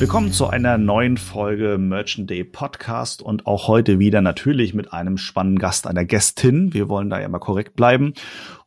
Willkommen zu einer neuen Folge Merchant Day Podcast und auch heute wieder natürlich mit einem spannenden Gast, einer Gästin. Wir wollen da ja mal korrekt bleiben.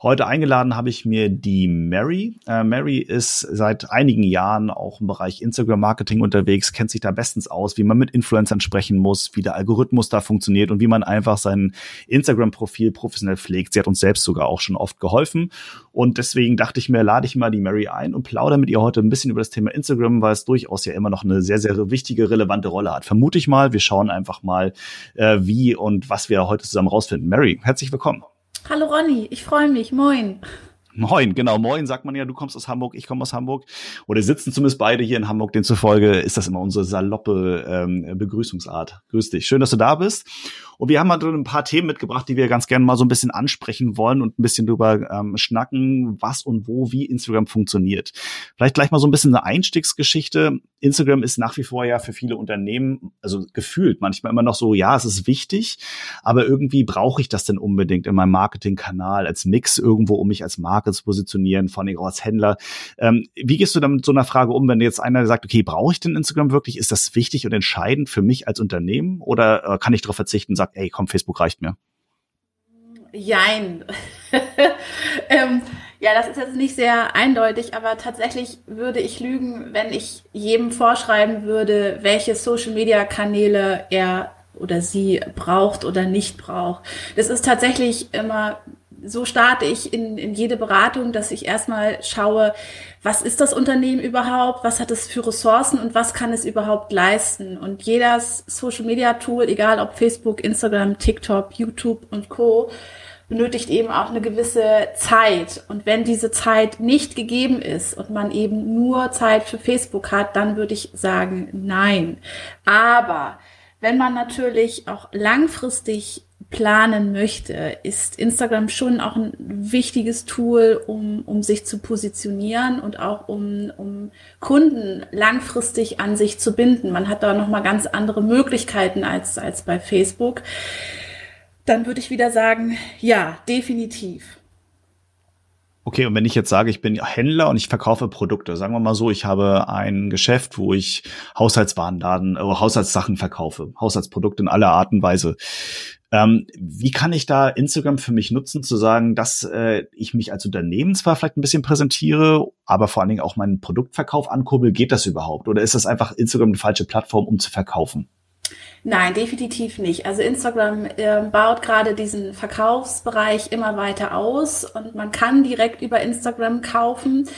Heute eingeladen habe ich mir die Mary. Äh, Mary ist seit einigen Jahren auch im Bereich Instagram Marketing unterwegs, kennt sich da bestens aus, wie man mit Influencern sprechen muss, wie der Algorithmus da funktioniert und wie man einfach sein Instagram-Profil professionell pflegt. Sie hat uns selbst sogar auch schon oft geholfen. Und deswegen dachte ich mir, lade ich mal die Mary ein und plaudere mit ihr heute ein bisschen über das Thema Instagram, weil es durchaus ja immer noch eine sehr, sehr wichtige, relevante Rolle hat. Vermute ich mal. Wir schauen einfach mal, äh, wie und was wir heute zusammen rausfinden. Mary, herzlich willkommen. Hallo Ronny, ich freue mich. Moin. Moin, genau, moin sagt man ja, du kommst aus Hamburg, ich komme aus Hamburg. Oder sitzen zumindest beide hier in Hamburg, demzufolge ist das immer unsere saloppe ähm, Begrüßungsart. Grüß dich, schön, dass du da bist. Und wir haben halt ein paar Themen mitgebracht, die wir ganz gerne mal so ein bisschen ansprechen wollen und ein bisschen drüber ähm, schnacken, was und wo, wie Instagram funktioniert. Vielleicht gleich mal so ein bisschen eine Einstiegsgeschichte. Instagram ist nach wie vor ja für viele Unternehmen, also gefühlt manchmal immer noch so, ja, es ist wichtig, aber irgendwie brauche ich das denn unbedingt in meinem Marketingkanal als Mix irgendwo, um mich als Marke zu positionieren, vor allem auch als Händler. Ähm, wie gehst du dann mit so einer Frage um, wenn jetzt einer sagt, okay, brauche ich denn Instagram wirklich? Ist das wichtig und entscheidend für mich als Unternehmen oder äh, kann ich darauf verzichten, sagt, ey, komm, Facebook reicht mir? Jein. ähm, ja, das ist jetzt nicht sehr eindeutig, aber tatsächlich würde ich lügen, wenn ich jedem vorschreiben würde, welche Social-Media-Kanäle er oder sie braucht oder nicht braucht. Das ist tatsächlich immer so starte ich in, in jede Beratung, dass ich erstmal schaue, was ist das Unternehmen überhaupt, was hat es für Ressourcen und was kann es überhaupt leisten. Und jedes Social Media Tool, egal ob Facebook, Instagram, TikTok, YouTube und Co, benötigt eben auch eine gewisse Zeit. Und wenn diese Zeit nicht gegeben ist und man eben nur Zeit für Facebook hat, dann würde ich sagen, nein. Aber wenn man natürlich auch langfristig planen möchte, ist Instagram schon auch ein wichtiges Tool, um, um sich zu positionieren und auch um, um Kunden langfristig an sich zu binden. Man hat da nochmal ganz andere Möglichkeiten als, als bei Facebook. Dann würde ich wieder sagen, ja, definitiv. Okay, und wenn ich jetzt sage, ich bin Händler und ich verkaufe Produkte, sagen wir mal so, ich habe ein Geschäft, wo ich Haushaltswarenladen, äh, Haushaltssachen verkaufe, Haushaltsprodukte in aller Art und Weise. Ähm, wie kann ich da Instagram für mich nutzen, zu sagen, dass äh, ich mich als Unternehmen zwar vielleicht ein bisschen präsentiere, aber vor allen Dingen auch meinen Produktverkauf ankurbel? Geht das überhaupt? Oder ist das einfach Instagram eine falsche Plattform, um zu verkaufen? Nein, definitiv nicht. Also Instagram äh, baut gerade diesen Verkaufsbereich immer weiter aus und man kann direkt über Instagram kaufen.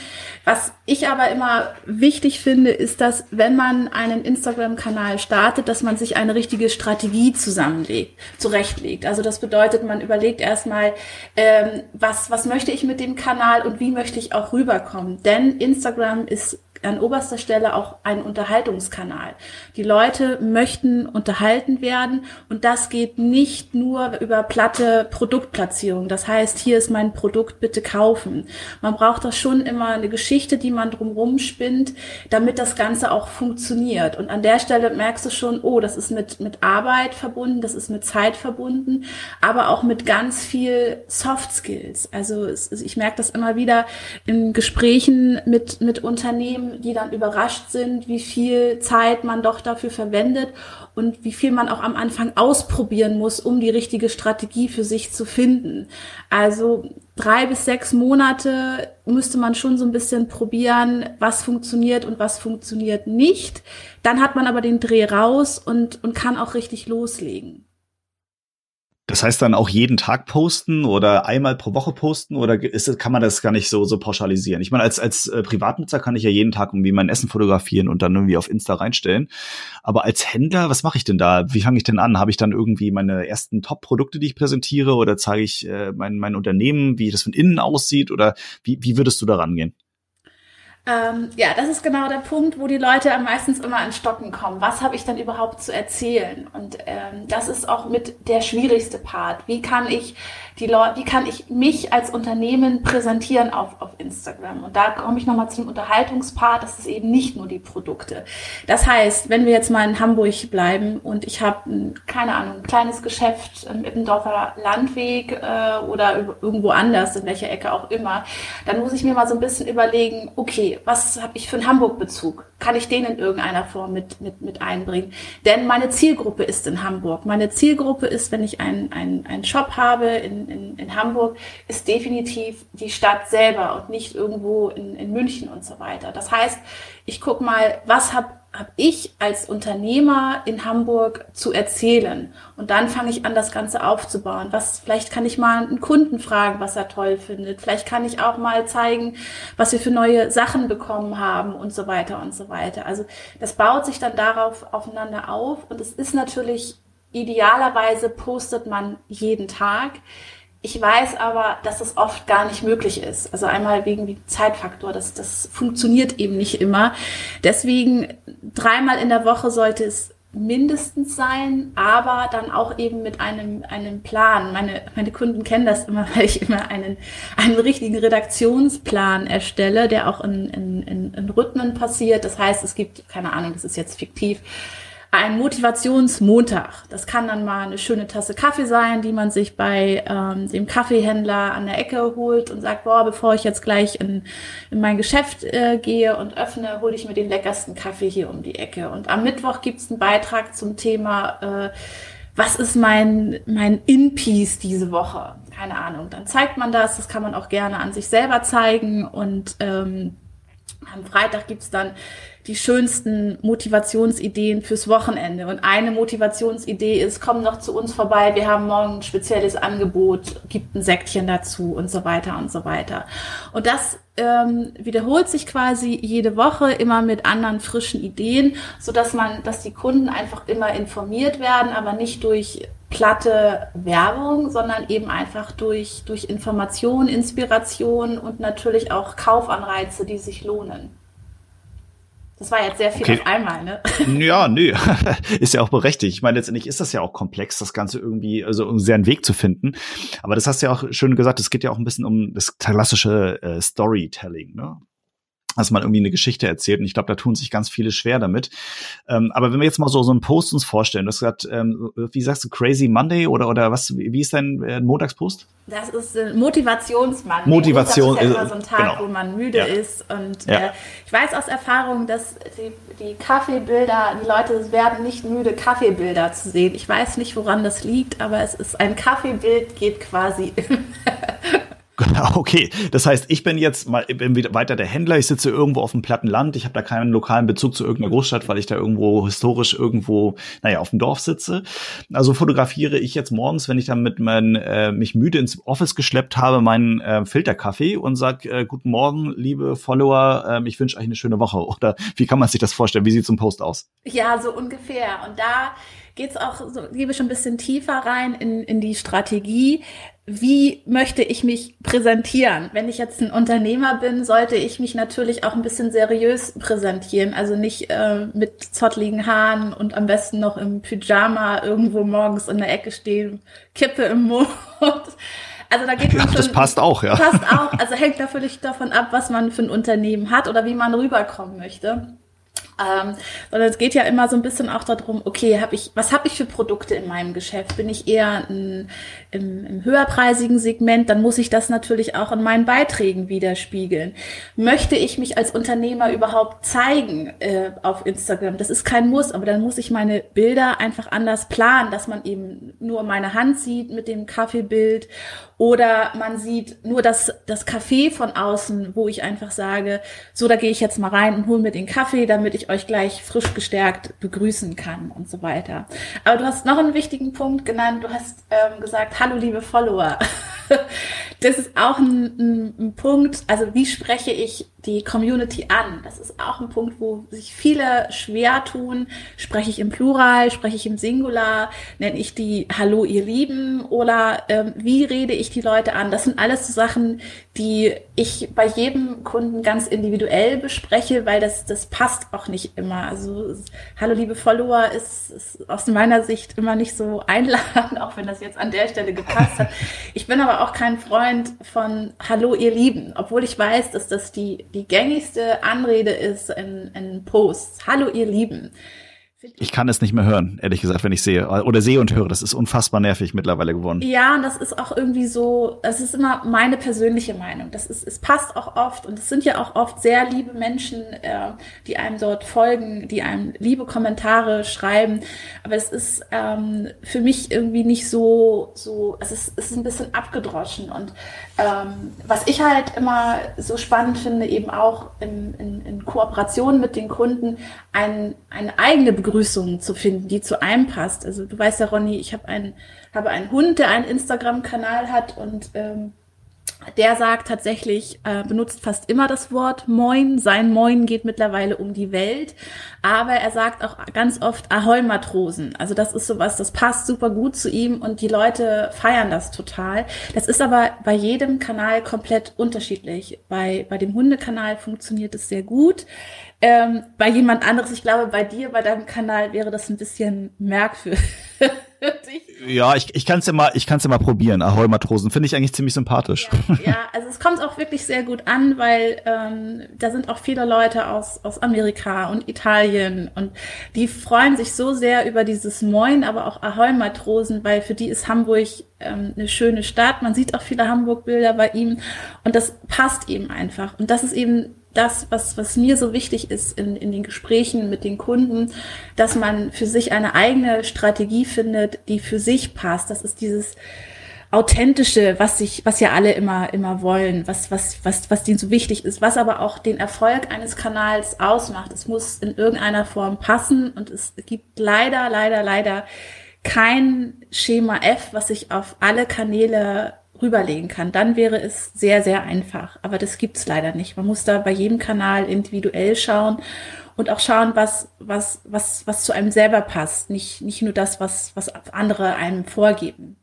Was ich aber immer wichtig finde, ist, dass wenn man einen Instagram-Kanal startet, dass man sich eine richtige Strategie zusammenlegt, zurechtlegt. Also das bedeutet, man überlegt erstmal, ähm, was, was möchte ich mit dem Kanal und wie möchte ich auch rüberkommen. Denn Instagram ist an oberster Stelle auch ein Unterhaltungskanal. Die Leute möchten unterhalten werden und das geht nicht nur über platte Produktplatzierung. Das heißt, hier ist mein Produkt, bitte kaufen. Man braucht das schon immer eine Geschichte, die man drumherum spinnt, damit das Ganze auch funktioniert. Und an der Stelle merkst du schon, oh, das ist mit, mit Arbeit verbunden, das ist mit Zeit verbunden, aber auch mit ganz viel Soft Skills. Also es, ich merke das immer wieder in Gesprächen mit, mit Unternehmen, die dann überrascht sind, wie viel Zeit man doch dafür verwendet und wie viel man auch am Anfang ausprobieren muss, um die richtige Strategie für sich zu finden. Also drei bis sechs Monate müsste man schon so ein bisschen probieren, was funktioniert und was funktioniert nicht. Dann hat man aber den Dreh raus und, und kann auch richtig loslegen. Das heißt dann auch jeden Tag posten oder einmal pro Woche posten oder ist, kann man das gar nicht so, so pauschalisieren? Ich meine, als, als äh, Privatnutzer kann ich ja jeden Tag irgendwie mein Essen fotografieren und dann irgendwie auf Insta reinstellen. Aber als Händler, was mache ich denn da? Wie fange ich denn an? Habe ich dann irgendwie meine ersten Top-Produkte, die ich präsentiere oder zeige ich äh, mein, mein Unternehmen, wie das von innen aussieht oder wie, wie würdest du da rangehen? Ähm, ja, das ist genau der Punkt, wo die Leute meistens immer an Stocken kommen. Was habe ich dann überhaupt zu erzählen? Und ähm, das ist auch mit der schwierigste Part. Wie kann ich die Leute, wie kann ich mich als Unternehmen präsentieren auf, auf Instagram? Und da komme ich nochmal zum Unterhaltungspart. Das ist eben nicht nur die Produkte. Das heißt, wenn wir jetzt mal in Hamburg bleiben und ich habe, keine Ahnung, ein kleines Geschäft im Ippendorfer Landweg äh, oder irgendwo anders, in welcher Ecke auch immer, dann muss ich mir mal so ein bisschen überlegen, okay, was habe ich für einen Hamburg-Bezug? Kann ich den in irgendeiner Form mit, mit, mit einbringen? Denn meine Zielgruppe ist in Hamburg. Meine Zielgruppe ist, wenn ich einen, einen, einen Shop habe in, in, in Hamburg, ist definitiv die Stadt selber und nicht irgendwo in, in München und so weiter. Das heißt, ich gucke mal, was habe habe ich als Unternehmer in Hamburg zu erzählen. Und dann fange ich an, das Ganze aufzubauen. Was, vielleicht kann ich mal einen Kunden fragen, was er toll findet. Vielleicht kann ich auch mal zeigen, was wir für neue Sachen bekommen haben und so weiter und so weiter. Also das baut sich dann darauf aufeinander auf. Und es ist natürlich idealerweise postet man jeden Tag. Ich weiß aber, dass es oft gar nicht möglich ist. Also einmal wegen dem Zeitfaktor, das, das funktioniert eben nicht immer. Deswegen dreimal in der Woche sollte es mindestens sein, aber dann auch eben mit einem, einem Plan. Meine, meine Kunden kennen das immer, weil ich immer einen, einen richtigen Redaktionsplan erstelle, der auch in, in, in, in Rhythmen passiert. Das heißt, es gibt, keine Ahnung, das ist jetzt fiktiv, ein Motivationsmontag. Das kann dann mal eine schöne Tasse Kaffee sein, die man sich bei ähm, dem Kaffeehändler an der Ecke holt und sagt, boah, bevor ich jetzt gleich in, in mein Geschäft äh, gehe und öffne, hole ich mir den leckersten Kaffee hier um die Ecke. Und am Mittwoch gibt's einen Beitrag zum Thema, äh, was ist mein, mein In-Piece diese Woche? Keine Ahnung. Dann zeigt man das, das kann man auch gerne an sich selber zeigen und ähm, am Freitag gibt's dann die schönsten Motivationsideen fürs Wochenende. Und eine Motivationsidee ist, komm noch zu uns vorbei, wir haben morgen ein spezielles Angebot, gibt ein Säckchen dazu und so weiter und so weiter. Und das ähm, wiederholt sich quasi jede Woche immer mit anderen frischen Ideen, so dass man, dass die Kunden einfach immer informiert werden, aber nicht durch platte Werbung, sondern eben einfach durch, durch Information, Inspiration und natürlich auch Kaufanreize, die sich lohnen. Das war jetzt sehr viel okay. auf einmal, ne? Ja, nö. ist ja auch berechtigt. Ich meine, letztendlich ist das ja auch komplex, das Ganze irgendwie, also um sehr einen Weg zu finden. Aber das hast du ja auch schön gesagt, es geht ja auch ein bisschen um das klassische äh, Storytelling, ne? Dass man irgendwie eine Geschichte erzählt. Und ich glaube, da tun sich ganz viele schwer damit. Ähm, aber wenn wir jetzt mal so, so einen Post uns vorstellen, du hast gesagt, ähm, wie sagst du, Crazy Monday oder, oder was, wie ist dein äh, Montagspost? Das ist äh, Motivationsmonday. Motivation. Das ist ja immer so ein Tag, genau. wo man müde ja. ist. Und ja. äh, ich weiß aus Erfahrung, dass die, die Kaffeebilder, die Leute werden nicht müde, Kaffeebilder zu sehen. Ich weiß nicht, woran das liegt, aber es ist ein Kaffeebild geht quasi Okay, das heißt, ich bin jetzt mal bin wieder weiter der Händler. Ich sitze irgendwo auf dem platten Land. Ich habe da keinen lokalen Bezug zu irgendeiner Großstadt, weil ich da irgendwo historisch irgendwo, naja, auf dem Dorf sitze. Also fotografiere ich jetzt morgens, wenn ich dann mit mein, äh, mich müde ins Office geschleppt habe, meinen äh, Filterkaffee und sag äh, guten Morgen, liebe Follower. Äh, ich wünsche euch eine schöne Woche. Oder wie kann man sich das vorstellen? Wie sieht so ein Post aus? Ja, so ungefähr. Und da geht's auch so, gebe schon ein bisschen tiefer rein in, in die Strategie wie möchte ich mich präsentieren? Wenn ich jetzt ein Unternehmer bin, sollte ich mich natürlich auch ein bisschen seriös präsentieren. Also nicht äh, mit zottligen Haaren und am besten noch im Pyjama irgendwo morgens in der Ecke stehen, Kippe im Mund. Also da geht ja, schon, das passt auch, ja. Passt auch. Also hängt völlig davon ab, was man für ein Unternehmen hat oder wie man rüberkommen möchte. Ähm, sondern es geht ja immer so ein bisschen auch darum, okay, hab ich, was habe ich für Produkte in meinem Geschäft? Bin ich eher ein, im, im höherpreisigen Segment, dann muss ich das natürlich auch in meinen Beiträgen widerspiegeln. Möchte ich mich als Unternehmer überhaupt zeigen äh, auf Instagram? Das ist kein Muss, aber dann muss ich meine Bilder einfach anders planen, dass man eben nur meine Hand sieht mit dem Kaffeebild oder man sieht nur das, das Café von außen, wo ich einfach sage, so, da gehe ich jetzt mal rein und hole mir den Kaffee, damit ich ich euch gleich frisch gestärkt begrüßen kann und so weiter. Aber du hast noch einen wichtigen Punkt genannt. Du hast ähm, gesagt, hallo liebe Follower. das ist auch ein, ein, ein Punkt. Also wie spreche ich die Community an. Das ist auch ein Punkt, wo sich viele schwer tun. Spreche ich im Plural, spreche ich im Singular, nenne ich die Hallo ihr Lieben oder ähm, wie rede ich die Leute an? Das sind alles so Sachen, die ich bei jedem Kunden ganz individuell bespreche, weil das, das passt auch nicht immer. Also Hallo liebe Follower ist, ist aus meiner Sicht immer nicht so einladend, auch wenn das jetzt an der Stelle gepasst hat. Ich bin aber auch kein Freund von Hallo ihr Lieben, obwohl ich weiß, dass das die, die gängigste Anrede ist in, in Posts. Hallo ihr Lieben. Ich kann es nicht mehr hören, ehrlich gesagt, wenn ich sehe oder sehe und höre. Das ist unfassbar nervig mittlerweile geworden. Ja, und das ist auch irgendwie so, das ist immer meine persönliche Meinung. Das ist, es passt auch oft und es sind ja auch oft sehr liebe Menschen, äh, die einem dort folgen, die einem liebe Kommentare schreiben. Aber es ist ähm, für mich irgendwie nicht so, so, es ist, es ist ein bisschen abgedroschen. Und ähm, was ich halt immer so spannend finde, eben auch in, in, in Kooperation mit den Kunden, ein, eine eigene Begrüßung zu finden, die zu einem passt. Also du weißt ja, Ronny, ich habe einen, habe einen Hund, der einen Instagram-Kanal hat und ähm, der sagt tatsächlich, äh, benutzt fast immer das Wort Moin. Sein Moin geht mittlerweile um die Welt. Aber er sagt auch ganz oft Ahoi Matrosen. Also das ist sowas, das passt super gut zu ihm und die Leute feiern das total. Das ist aber bei jedem Kanal komplett unterschiedlich. Bei, bei dem Hundekanal funktioniert es sehr gut. Ähm, bei jemand anderes, ich glaube, bei dir, bei deinem Kanal wäre das ein bisschen merkwürdig. Ja, ich, ich kann es ja mal, ich kann ja mal probieren. Ahoi Matrosen finde ich eigentlich ziemlich sympathisch. Ja, ja, also es kommt auch wirklich sehr gut an, weil ähm, da sind auch viele Leute aus aus Amerika und Italien und die freuen sich so sehr über dieses Moin, aber auch Ahoi Matrosen, weil für die ist Hamburg ähm, eine schöne Stadt. Man sieht auch viele Hamburg-Bilder bei ihm und das passt eben einfach. Und das ist eben das, was, was mir so wichtig ist in, in den Gesprächen mit den Kunden, dass man für sich eine eigene Strategie findet, die für sich passt. Das ist dieses authentische, was sich, was ja alle immer, immer wollen, was, was, was, was denen so wichtig ist, was aber auch den Erfolg eines Kanals ausmacht. Es muss in irgendeiner Form passen und es gibt leider, leider, leider kein Schema F, was sich auf alle Kanäle rüberlegen kann, dann wäre es sehr, sehr einfach. Aber das gibt's leider nicht. Man muss da bei jedem Kanal individuell schauen und auch schauen, was, was, was, was zu einem selber passt. Nicht, nicht nur das, was, was andere einem vorgeben.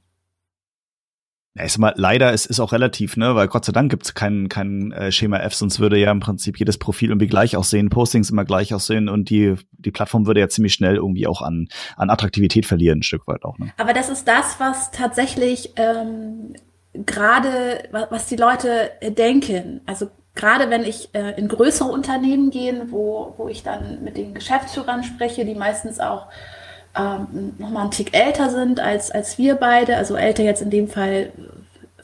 Ja, ich sag mal, leider ist es auch relativ, ne, weil Gott sei Dank gibt's kein, kein äh, Schema F, sonst würde ja im Prinzip jedes Profil irgendwie gleich aussehen, Postings immer gleich aussehen und die, die Plattform würde ja ziemlich schnell irgendwie auch an, an Attraktivität verlieren, ein Stück weit auch. Ne? Aber das ist das, was tatsächlich ähm, gerade, was die Leute denken. Also gerade wenn ich äh, in größere Unternehmen gehe, wo, wo ich dann mit den Geschäftsführern spreche, die meistens auch ähm, nochmal einen Tick älter sind als, als wir beide, also älter jetzt in dem Fall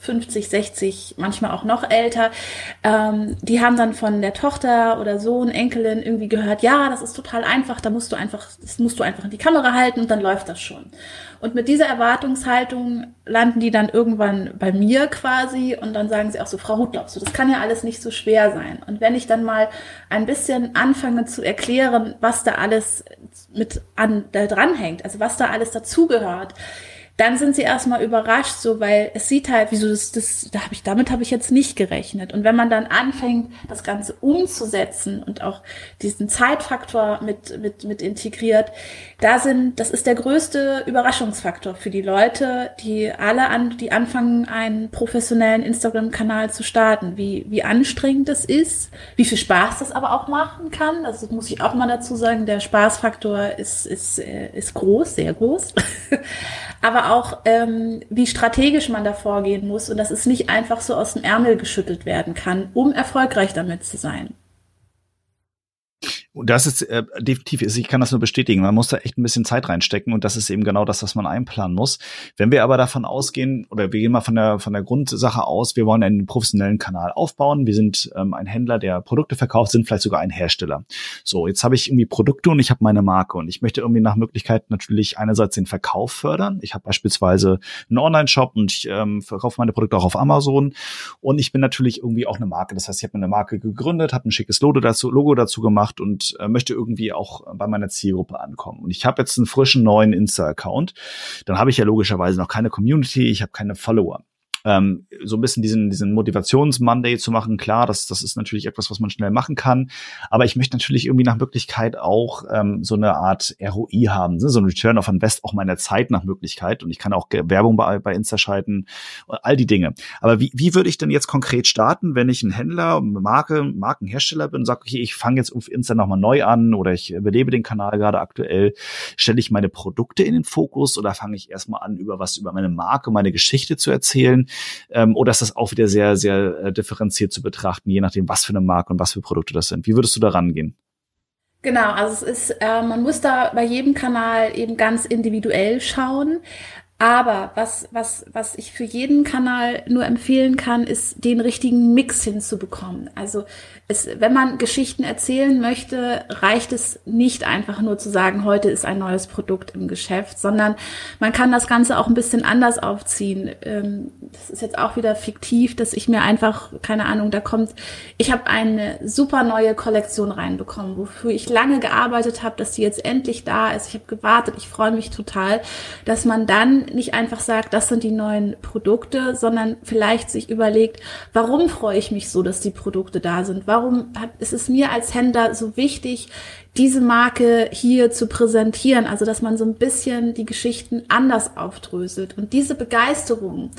50, 60, manchmal auch noch älter, ähm, die haben dann von der Tochter oder Sohn, Enkelin irgendwie gehört, ja, das ist total einfach, da musst du einfach, das musst du einfach in die Kamera halten und dann läuft das schon. Und mit dieser Erwartungshaltung landen die dann irgendwann bei mir quasi und dann sagen sie auch so, Frau Huth, glaubst du, das kann ja alles nicht so schwer sein. Und wenn ich dann mal ein bisschen anfange zu erklären, was da alles mit an, da dranhängt, also was da alles dazugehört, dann sind sie erstmal überrascht, so weil es sieht halt, wieso das, das da habe ich damit habe ich jetzt nicht gerechnet. Und wenn man dann anfängt, das Ganze umzusetzen und auch diesen Zeitfaktor mit mit mit integriert, da sind, das ist der größte Überraschungsfaktor für die Leute, die alle an, die anfangen, einen professionellen Instagram-Kanal zu starten. Wie wie anstrengend das ist, wie viel Spaß das aber auch machen kann. Also das muss ich auch mal dazu sagen. Der Spaßfaktor ist ist äh, ist groß, sehr groß. aber auch, ähm, wie strategisch man da vorgehen muss und dass es nicht einfach so aus dem Ärmel geschüttelt werden kann, um erfolgreich damit zu sein. Und das ist äh, definitiv, ich kann das nur bestätigen. Man muss da echt ein bisschen Zeit reinstecken und das ist eben genau das, was man einplanen muss. Wenn wir aber davon ausgehen, oder wir gehen mal von der von der Grundsache aus, wir wollen einen professionellen Kanal aufbauen. Wir sind ähm, ein Händler, der Produkte verkauft, sind vielleicht sogar ein Hersteller. So, jetzt habe ich irgendwie Produkte und ich habe meine Marke und ich möchte irgendwie nach Möglichkeit natürlich einerseits den Verkauf fördern. Ich habe beispielsweise einen Online-Shop und ich ähm, verkaufe meine Produkte auch auf Amazon und ich bin natürlich irgendwie auch eine Marke. Das heißt, ich habe eine Marke gegründet, habe ein schickes Logo dazu, Logo dazu gemacht und und äh, möchte irgendwie auch bei meiner Zielgruppe ankommen. Und ich habe jetzt einen frischen neuen Insta-Account. Dann habe ich ja logischerweise noch keine Community, ich habe keine Follower ähm, so ein bisschen diesen, diesen Motivations-Monday zu machen. Klar, das, das ist natürlich etwas, was man schnell machen kann. Aber ich möchte natürlich irgendwie nach Möglichkeit auch ähm, so eine Art ROI haben, ne? so ein Return of Invest auch meiner Zeit nach Möglichkeit. Und ich kann auch Werbung bei, bei Insta schalten, all die Dinge. Aber wie, wie würde ich denn jetzt konkret starten, wenn ich ein Händler, Marke, Markenhersteller bin und sage, okay, ich fange jetzt auf Insta nochmal neu an oder ich belebe den Kanal gerade aktuell. Stelle ich meine Produkte in den Fokus oder fange ich erstmal an, über was über meine Marke, meine Geschichte zu erzählen? Ähm, oder ist das auch wieder sehr, sehr äh, differenziert zu betrachten, je nachdem, was für eine Marke und was für Produkte das sind? Wie würdest du da rangehen? Genau, also es ist, äh, man muss da bei jedem Kanal eben ganz individuell schauen. Aber was, was, was ich für jeden Kanal nur empfehlen kann, ist den richtigen Mix hinzubekommen. Also es, wenn man Geschichten erzählen möchte, reicht es nicht einfach nur zu sagen, heute ist ein neues Produkt im Geschäft, sondern man kann das Ganze auch ein bisschen anders aufziehen. Ähm, das ist jetzt auch wieder fiktiv, dass ich mir einfach, keine Ahnung, da kommt, ich habe eine super neue Kollektion reinbekommen, wofür ich lange gearbeitet habe, dass die jetzt endlich da ist. Ich habe gewartet, ich freue mich total, dass man dann nicht einfach sagt, das sind die neuen Produkte, sondern vielleicht sich überlegt, warum freue ich mich so, dass die Produkte da sind? Warum ist es mir als Händler so wichtig, diese Marke hier zu präsentieren? Also, dass man so ein bisschen die Geschichten anders aufdröselt. Und diese Begeisterung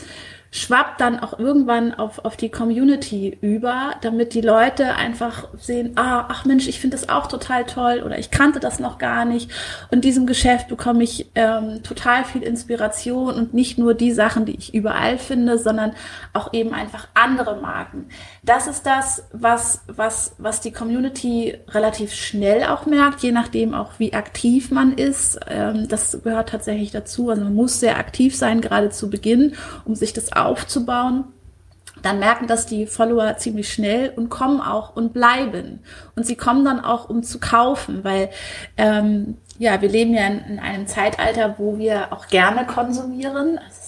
schwappt dann auch irgendwann auf, auf die Community über, damit die Leute einfach sehen, ah, ach Mensch, ich finde das auch total toll oder ich kannte das noch gar nicht. Und diesem Geschäft bekomme ich ähm, total viel Inspiration und nicht nur die Sachen, die ich überall finde, sondern auch eben einfach andere Marken. Das ist das, was, was, was die Community relativ schnell auch merkt, je nachdem auch wie aktiv man ist. Ähm, das gehört tatsächlich dazu. Also man muss sehr aktiv sein, gerade zu Beginn, um sich das aufzubauen, dann merken das die Follower ziemlich schnell und kommen auch und bleiben. Und sie kommen dann auch, um zu kaufen, weil ähm, ja, wir leben ja in, in, einem Zeitalter, wo wir auch gerne konsumieren. Also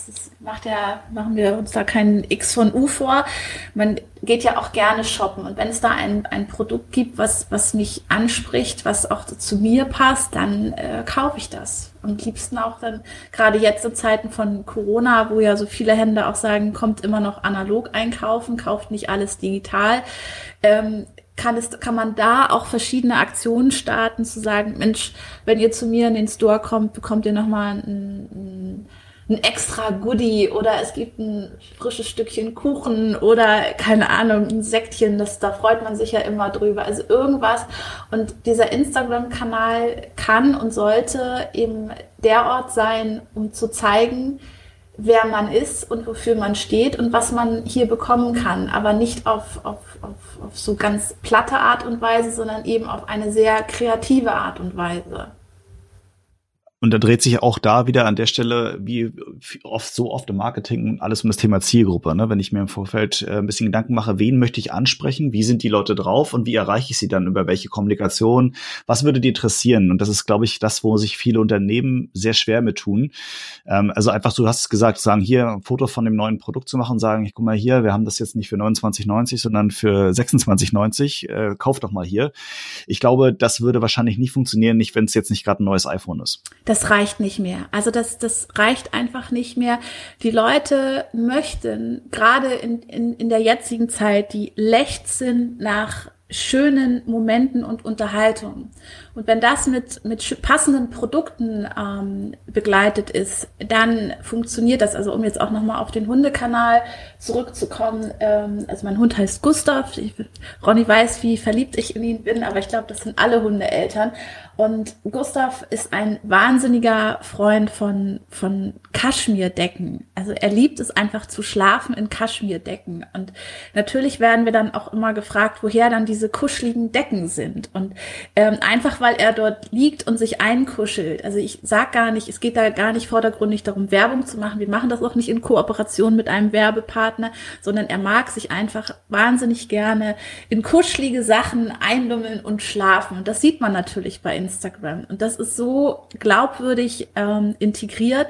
macht ja, machen wir uns da keinen X von U vor. Man geht ja auch gerne shoppen. Und wenn es da ein, ein Produkt gibt, was, was mich anspricht, was auch zu mir passt, dann äh, kaufe ich das. Am liebsten auch dann, gerade jetzt in Zeiten von Corona, wo ja so viele Hände auch sagen, kommt immer noch analog einkaufen, kauft nicht alles digital. Ähm, kann, es, kann man da auch verschiedene Aktionen starten, zu sagen, Mensch, wenn ihr zu mir in den Store kommt, bekommt ihr nochmal ein, ein ein extra Goodie oder es gibt ein frisches Stückchen Kuchen oder keine Ahnung, ein Säckchen, das, da freut man sich ja immer drüber. Also irgendwas. Und dieser Instagram-Kanal kann und sollte eben der Ort sein, um zu zeigen, wer man ist und wofür man steht und was man hier bekommen kann, aber nicht auf, auf, auf, auf so ganz platte Art und Weise, sondern eben auf eine sehr kreative Art und Weise. Und da dreht sich auch da wieder an der Stelle, wie oft so oft im Marketing, alles um das Thema Zielgruppe. Ne? Wenn ich mir im Vorfeld äh, ein bisschen Gedanken mache, wen möchte ich ansprechen, wie sind die Leute drauf und wie erreiche ich sie dann über welche Kommunikation, was würde die interessieren? Und das ist, glaube ich, das, wo sich viele Unternehmen sehr schwer mit tun. Ähm, also einfach, du hast es gesagt, sagen hier ein Foto von dem neuen Produkt zu machen, sagen, ich guck mal hier, wir haben das jetzt nicht für 29,90, sondern für 26,90, äh, kauf doch mal hier. Ich glaube, das würde wahrscheinlich nicht funktionieren, nicht wenn es jetzt nicht gerade ein neues iPhone ist das reicht nicht mehr. Also das, das reicht einfach nicht mehr. Die Leute möchten gerade in, in, in der jetzigen Zeit, die lechzen nach schönen Momenten und Unterhaltung. Und wenn das mit, mit passenden Produkten ähm, begleitet ist, dann funktioniert das. Also um jetzt auch nochmal auf den Hundekanal zurückzukommen. Ähm, also mein Hund heißt Gustav. Ich, Ronny weiß, wie verliebt ich in ihn bin, aber ich glaube, das sind alle Hundeeltern. Und Gustav ist ein wahnsinniger Freund von, von Kaschmirdecken. Also er liebt es einfach zu schlafen in Kaschmirdecken. Und natürlich werden wir dann auch immer gefragt, woher dann diese kuscheligen Decken sind. Und ähm, einfach weil er dort liegt und sich einkuschelt. Also ich sag gar nicht, es geht da gar nicht vordergründig darum, Werbung zu machen. Wir machen das auch nicht in Kooperation mit einem Werbepartner, sondern er mag sich einfach wahnsinnig gerne in kuschelige Sachen einlummeln und schlafen. Und das sieht man natürlich bei Instagram. Und das ist so glaubwürdig ähm, integriert,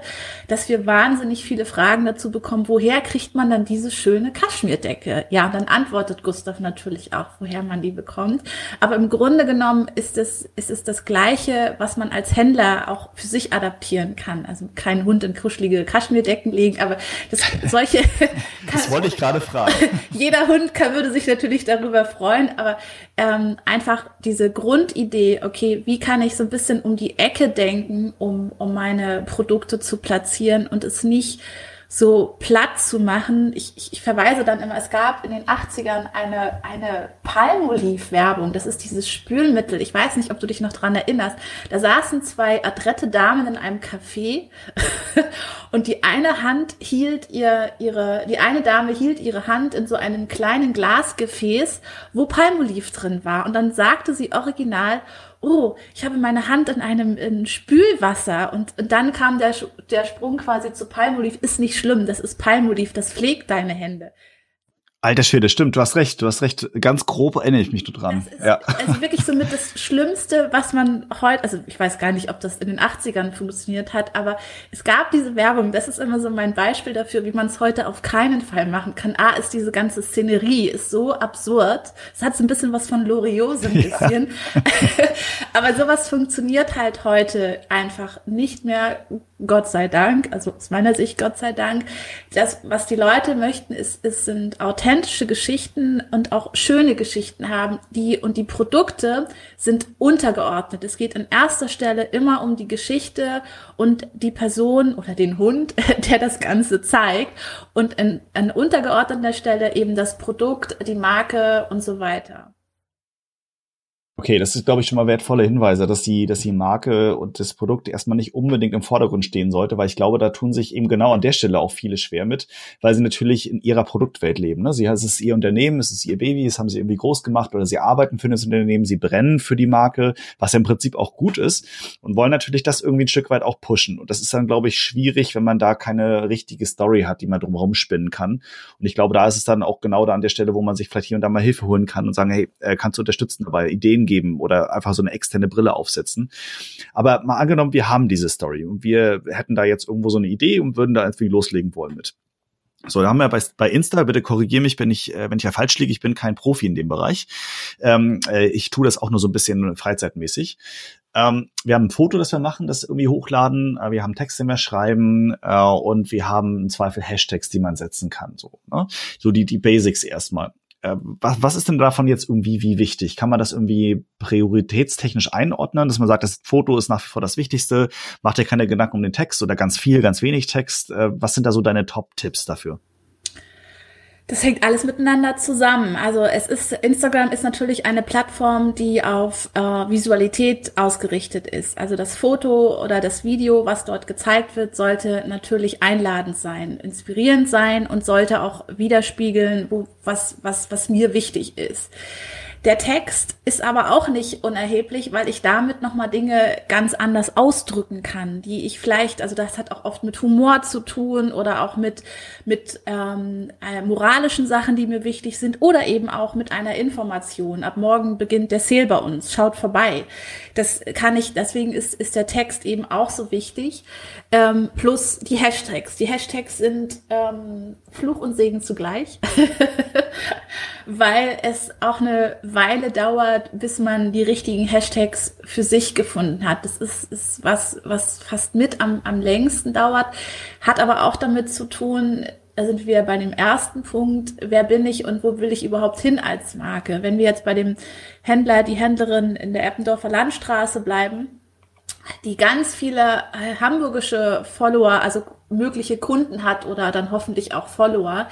dass wir wahnsinnig viele Fragen dazu bekommen, woher kriegt man dann diese schöne Kaschmirdecke? Ja, dann antwortet Gustav natürlich auch, woher man die bekommt. Aber im Grunde genommen ist es, ist es das Gleiche, was man als Händler auch für sich adaptieren kann. Also keinen Hund in kuschelige Kaschmirdecken legen, aber das, solche. das wollte ich gerade fragen. jeder Hund kann, würde sich natürlich darüber freuen, aber ähm, einfach diese Grundidee, okay, wie kann ich so ein bisschen um die Ecke denken, um, um meine Produkte zu platzieren und es nicht so platt zu machen. Ich, ich, ich verweise dann immer, es gab in den 80ern eine, eine Palmolive-Werbung. Das ist dieses Spülmittel. Ich weiß nicht, ob du dich noch dran erinnerst. Da saßen zwei adrette Damen in einem Café und die eine Hand hielt ihr, ihre, die eine Dame hielt ihre Hand in so einem kleinen Glasgefäß, wo Palmolive drin war. Und dann sagte sie original, oh, ich habe meine Hand in einem in Spülwasser und, und dann kam der, der Sprung quasi zu Palmolive, ist nicht schlimm, das ist Palmolive, das pflegt deine Hände. Alter Schwede, stimmt, du hast recht, du hast recht. Ganz grob erinnere ich mich dran. Das ist ja. also wirklich so mit das Schlimmste, was man heute, also ich weiß gar nicht, ob das in den 80ern funktioniert hat, aber es gab diese Werbung, das ist immer so mein Beispiel dafür, wie man es heute auf keinen Fall machen kann. A, ist diese ganze Szenerie, ist so absurd. Es hat so ein bisschen was von Loriot, so ein bisschen. Ja. aber sowas funktioniert halt heute einfach nicht mehr Gott sei Dank, also aus meiner Sicht Gott sei Dank. Das, was die Leute möchten, ist, ist sind authentische Geschichten und auch schöne Geschichten haben, die und die Produkte sind untergeordnet. Es geht an erster Stelle immer um die Geschichte und die Person oder den Hund, der das Ganze zeigt und an, an untergeordneter Stelle eben das Produkt, die Marke und so weiter. Okay, das ist, glaube ich, schon mal wertvolle Hinweise, dass die, dass die Marke und das Produkt erstmal nicht unbedingt im Vordergrund stehen sollte, weil ich glaube, da tun sich eben genau an der Stelle auch viele schwer mit, weil sie natürlich in ihrer Produktwelt leben. Ne? Sie, es ist ihr Unternehmen, es ist ihr Baby, es haben sie irgendwie groß gemacht oder sie arbeiten für das Unternehmen, sie brennen für die Marke, was ja im Prinzip auch gut ist und wollen natürlich das irgendwie ein Stück weit auch pushen. Und das ist dann, glaube ich, schwierig, wenn man da keine richtige Story hat, die man drumherum spinnen kann. Und ich glaube, da ist es dann auch genau da an der Stelle, wo man sich vielleicht hier und da mal Hilfe holen kann und sagen, hey, äh, kannst du unterstützen dabei, Ideen geben oder einfach so eine externe Brille aufsetzen. Aber mal angenommen, wir haben diese Story und wir hätten da jetzt irgendwo so eine Idee und würden da irgendwie loslegen wollen mit. So, da haben wir bei, bei Insta, bitte korrigiere mich, wenn ich, äh, wenn ich ja falsch liege, ich bin kein Profi in dem Bereich. Ähm, äh, ich tue das auch nur so ein bisschen freizeitmäßig. Ähm, wir haben ein Foto, das wir machen, das irgendwie hochladen, äh, wir haben Texte, die wir schreiben äh, und wir haben im Zweifel Hashtags, die man setzen kann. So, ne? so die, die Basics erstmal. Äh, was, was ist denn davon jetzt irgendwie wie wichtig? Kann man das irgendwie prioritätstechnisch einordnen, dass man sagt, das Foto ist nach wie vor das Wichtigste? Macht dir keine Gedanken um den Text oder ganz viel, ganz wenig Text? Äh, was sind da so deine Top-Tipps dafür? Das hängt alles miteinander zusammen. Also es ist Instagram ist natürlich eine Plattform, die auf äh, Visualität ausgerichtet ist. Also das Foto oder das Video, was dort gezeigt wird, sollte natürlich einladend sein, inspirierend sein und sollte auch widerspiegeln, wo, was was was mir wichtig ist. Der Text ist aber auch nicht unerheblich, weil ich damit nochmal Dinge ganz anders ausdrücken kann, die ich vielleicht, also das hat auch oft mit Humor zu tun oder auch mit, mit ähm, äh, moralischen Sachen, die mir wichtig sind oder eben auch mit einer Information. Ab morgen beginnt der Sale bei uns, schaut vorbei. Das kann ich, deswegen ist, ist der Text eben auch so wichtig. Ähm, plus die Hashtags. Die Hashtags sind ähm, Fluch und Segen zugleich, weil es auch eine Weile dauert, bis man die richtigen Hashtags für sich gefunden hat. Das ist, ist was, was fast mit am, am längsten dauert, hat aber auch damit zu tun, da sind wir bei dem ersten Punkt, wer bin ich und wo will ich überhaupt hin als Marke? Wenn wir jetzt bei dem Händler, die Händlerin in der Eppendorfer Landstraße bleiben, die ganz viele äh, hamburgische Follower, also mögliche Kunden hat oder dann hoffentlich auch Follower,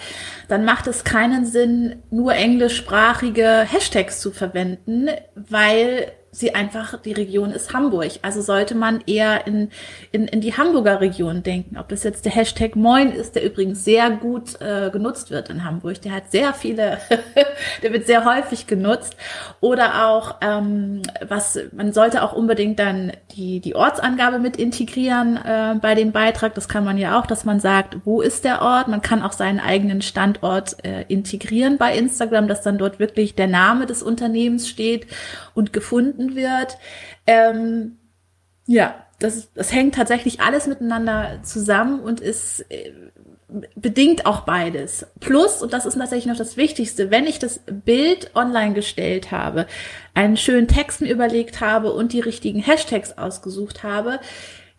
dann macht es keinen Sinn, nur englischsprachige Hashtags zu verwenden, weil sie einfach, die Region ist Hamburg. Also sollte man eher in, in, in die Hamburger Region denken. Ob das jetzt der Hashtag Moin ist, der übrigens sehr gut äh, genutzt wird in Hamburg. Der hat sehr viele, der wird sehr häufig genutzt. Oder auch, ähm, was, man sollte auch unbedingt dann die, die Ortsangabe mit integrieren äh, bei dem Beitrag. Das kann man ja auch, dass man sagt, wo ist der Ort? Man kann auch seinen eigenen Standort äh, integrieren bei Instagram, dass dann dort wirklich der Name des Unternehmens steht und gefunden wird. Ähm, ja, das, das hängt tatsächlich alles miteinander zusammen und ist äh, bedingt auch beides. Plus, und das ist tatsächlich noch das Wichtigste, wenn ich das Bild online gestellt habe, einen schönen Text mir überlegt habe und die richtigen Hashtags ausgesucht habe,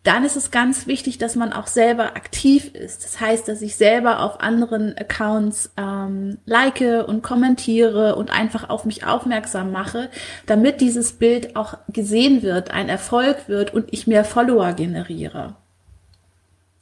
dann ist es ganz wichtig, dass man auch selber aktiv ist. Das heißt, dass ich selber auf anderen Accounts ähm, like und kommentiere und einfach auf mich aufmerksam mache, damit dieses Bild auch gesehen wird, ein Erfolg wird und ich mehr Follower generiere.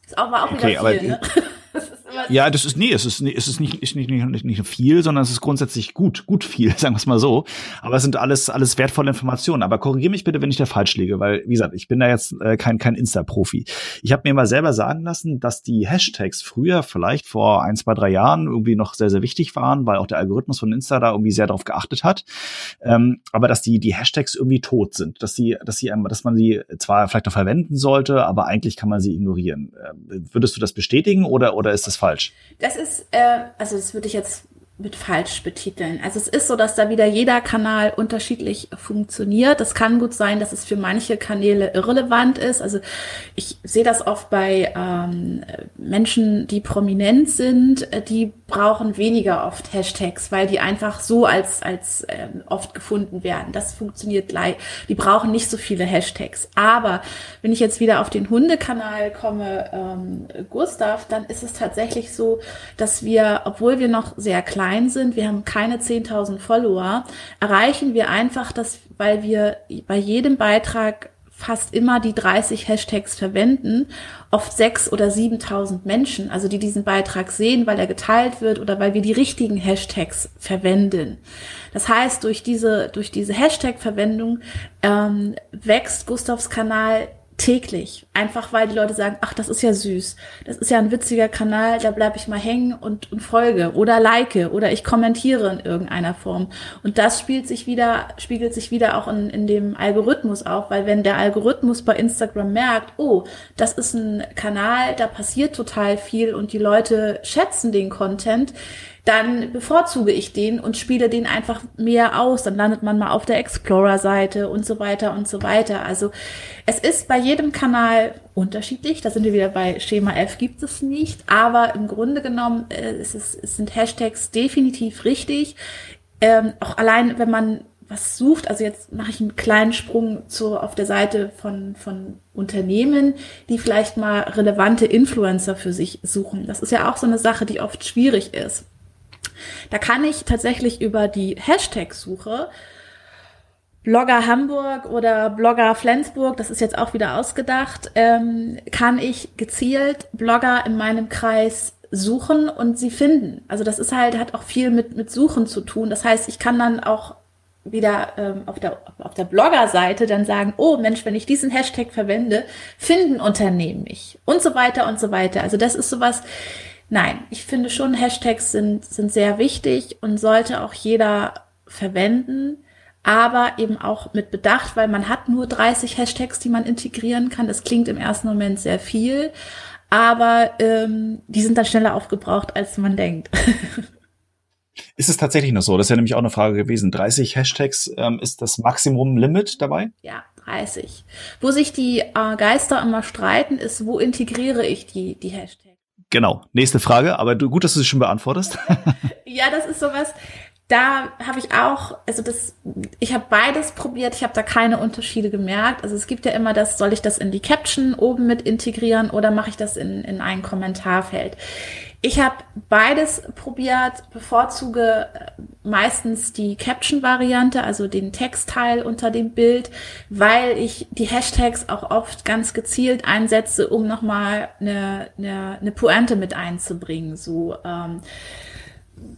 Das war auch okay, wieder viel, ne? Ja, das ist, nee, es ist, es ist nicht, ist nicht, nicht, nicht viel, sondern es ist grundsätzlich gut, gut viel, sagen wir es mal so. Aber es sind alles, alles wertvolle Informationen. Aber korrigiere mich bitte, wenn ich da falsch liege, weil, wie gesagt, ich bin da jetzt äh, kein, kein Insta-Profi. Ich habe mir mal selber sagen lassen, dass die Hashtags früher, vielleicht vor ein, zwei, drei Jahren, irgendwie noch sehr, sehr wichtig waren, weil auch der Algorithmus von Insta da irgendwie sehr darauf geachtet hat. Ähm, aber dass die, die Hashtags irgendwie tot sind, dass sie, dass sie, dass man sie zwar vielleicht noch verwenden sollte, aber eigentlich kann man sie ignorieren. Ähm, würdest du das bestätigen oder, oder ist das falsch? Das ist, äh, also das würde ich jetzt mit falsch betiteln. Also es ist so, dass da wieder jeder Kanal unterschiedlich funktioniert. Es kann gut sein, dass es für manche Kanäle irrelevant ist. Also ich sehe das oft bei ähm, Menschen, die prominent sind, die brauchen weniger oft Hashtags, weil die einfach so als, als ähm, oft gefunden werden. Das funktioniert gleich. Die brauchen nicht so viele Hashtags. Aber wenn ich jetzt wieder auf den Hundekanal komme, ähm, Gustav, dann ist es tatsächlich so, dass wir, obwohl wir noch sehr klein sind, wir haben keine 10.000 Follower, erreichen wir einfach, dass, weil wir bei jedem Beitrag fast immer die 30 Hashtags verwenden, oft 6.000 oder 7.000 Menschen, also die diesen Beitrag sehen, weil er geteilt wird oder weil wir die richtigen Hashtags verwenden. Das heißt, durch diese, durch diese Hashtag-Verwendung ähm, wächst Gustavs Kanal täglich. Einfach weil die Leute sagen, ach, das ist ja süß. Das ist ja ein witziger Kanal, da bleibe ich mal hängen und, und folge oder like oder ich kommentiere in irgendeiner Form. Und das spielt sich wieder, spiegelt sich wieder auch in, in dem Algorithmus auf, weil wenn der Algorithmus bei Instagram merkt, oh, das ist ein Kanal, da passiert total viel und die Leute schätzen den Content, dann bevorzuge ich den und spiele den einfach mehr aus. Dann landet man mal auf der Explorer-Seite und so weiter und so weiter. Also es ist bei jedem Kanal unterschiedlich. Da sind wir wieder bei Schema F gibt es nicht. Aber im Grunde genommen äh, ist es, es sind Hashtags definitiv richtig. Ähm, auch allein, wenn man was sucht, also jetzt mache ich einen kleinen Sprung zu, auf der Seite von, von Unternehmen, die vielleicht mal relevante Influencer für sich suchen. Das ist ja auch so eine Sache, die oft schwierig ist. Da kann ich tatsächlich über die Hashtag-Suche Blogger Hamburg oder Blogger Flensburg, das ist jetzt auch wieder ausgedacht, ähm, kann ich gezielt Blogger in meinem Kreis suchen und sie finden. Also das ist halt, hat auch viel mit, mit Suchen zu tun. Das heißt, ich kann dann auch wieder ähm, auf der, auf der Blogger-Seite dann sagen, oh Mensch, wenn ich diesen Hashtag verwende, finden Unternehmen mich und so weiter und so weiter. Also das ist sowas, Nein, ich finde schon, Hashtags sind, sind sehr wichtig und sollte auch jeder verwenden, aber eben auch mit Bedacht, weil man hat nur 30 Hashtags, die man integrieren kann. Das klingt im ersten Moment sehr viel, aber ähm, die sind dann schneller aufgebraucht, als man denkt. Ist es tatsächlich noch so? Das ist ja nämlich auch eine Frage gewesen. 30 Hashtags ähm, ist das Maximum-Limit dabei? Ja, 30. Wo sich die äh, Geister immer streiten, ist, wo integriere ich die, die Hashtags? Genau, nächste Frage, aber du, gut, dass du sie schon beantwortest. ja, das ist sowas, da habe ich auch, also das, ich habe beides probiert, ich habe da keine Unterschiede gemerkt. Also es gibt ja immer das, soll ich das in die Caption oben mit integrieren oder mache ich das in, in ein Kommentarfeld? Ich habe beides probiert, bevorzuge äh, meistens die Caption-Variante, also den Textteil unter dem Bild, weil ich die Hashtags auch oft ganz gezielt einsetze, um nochmal eine, eine, eine Pointe mit einzubringen. So ähm,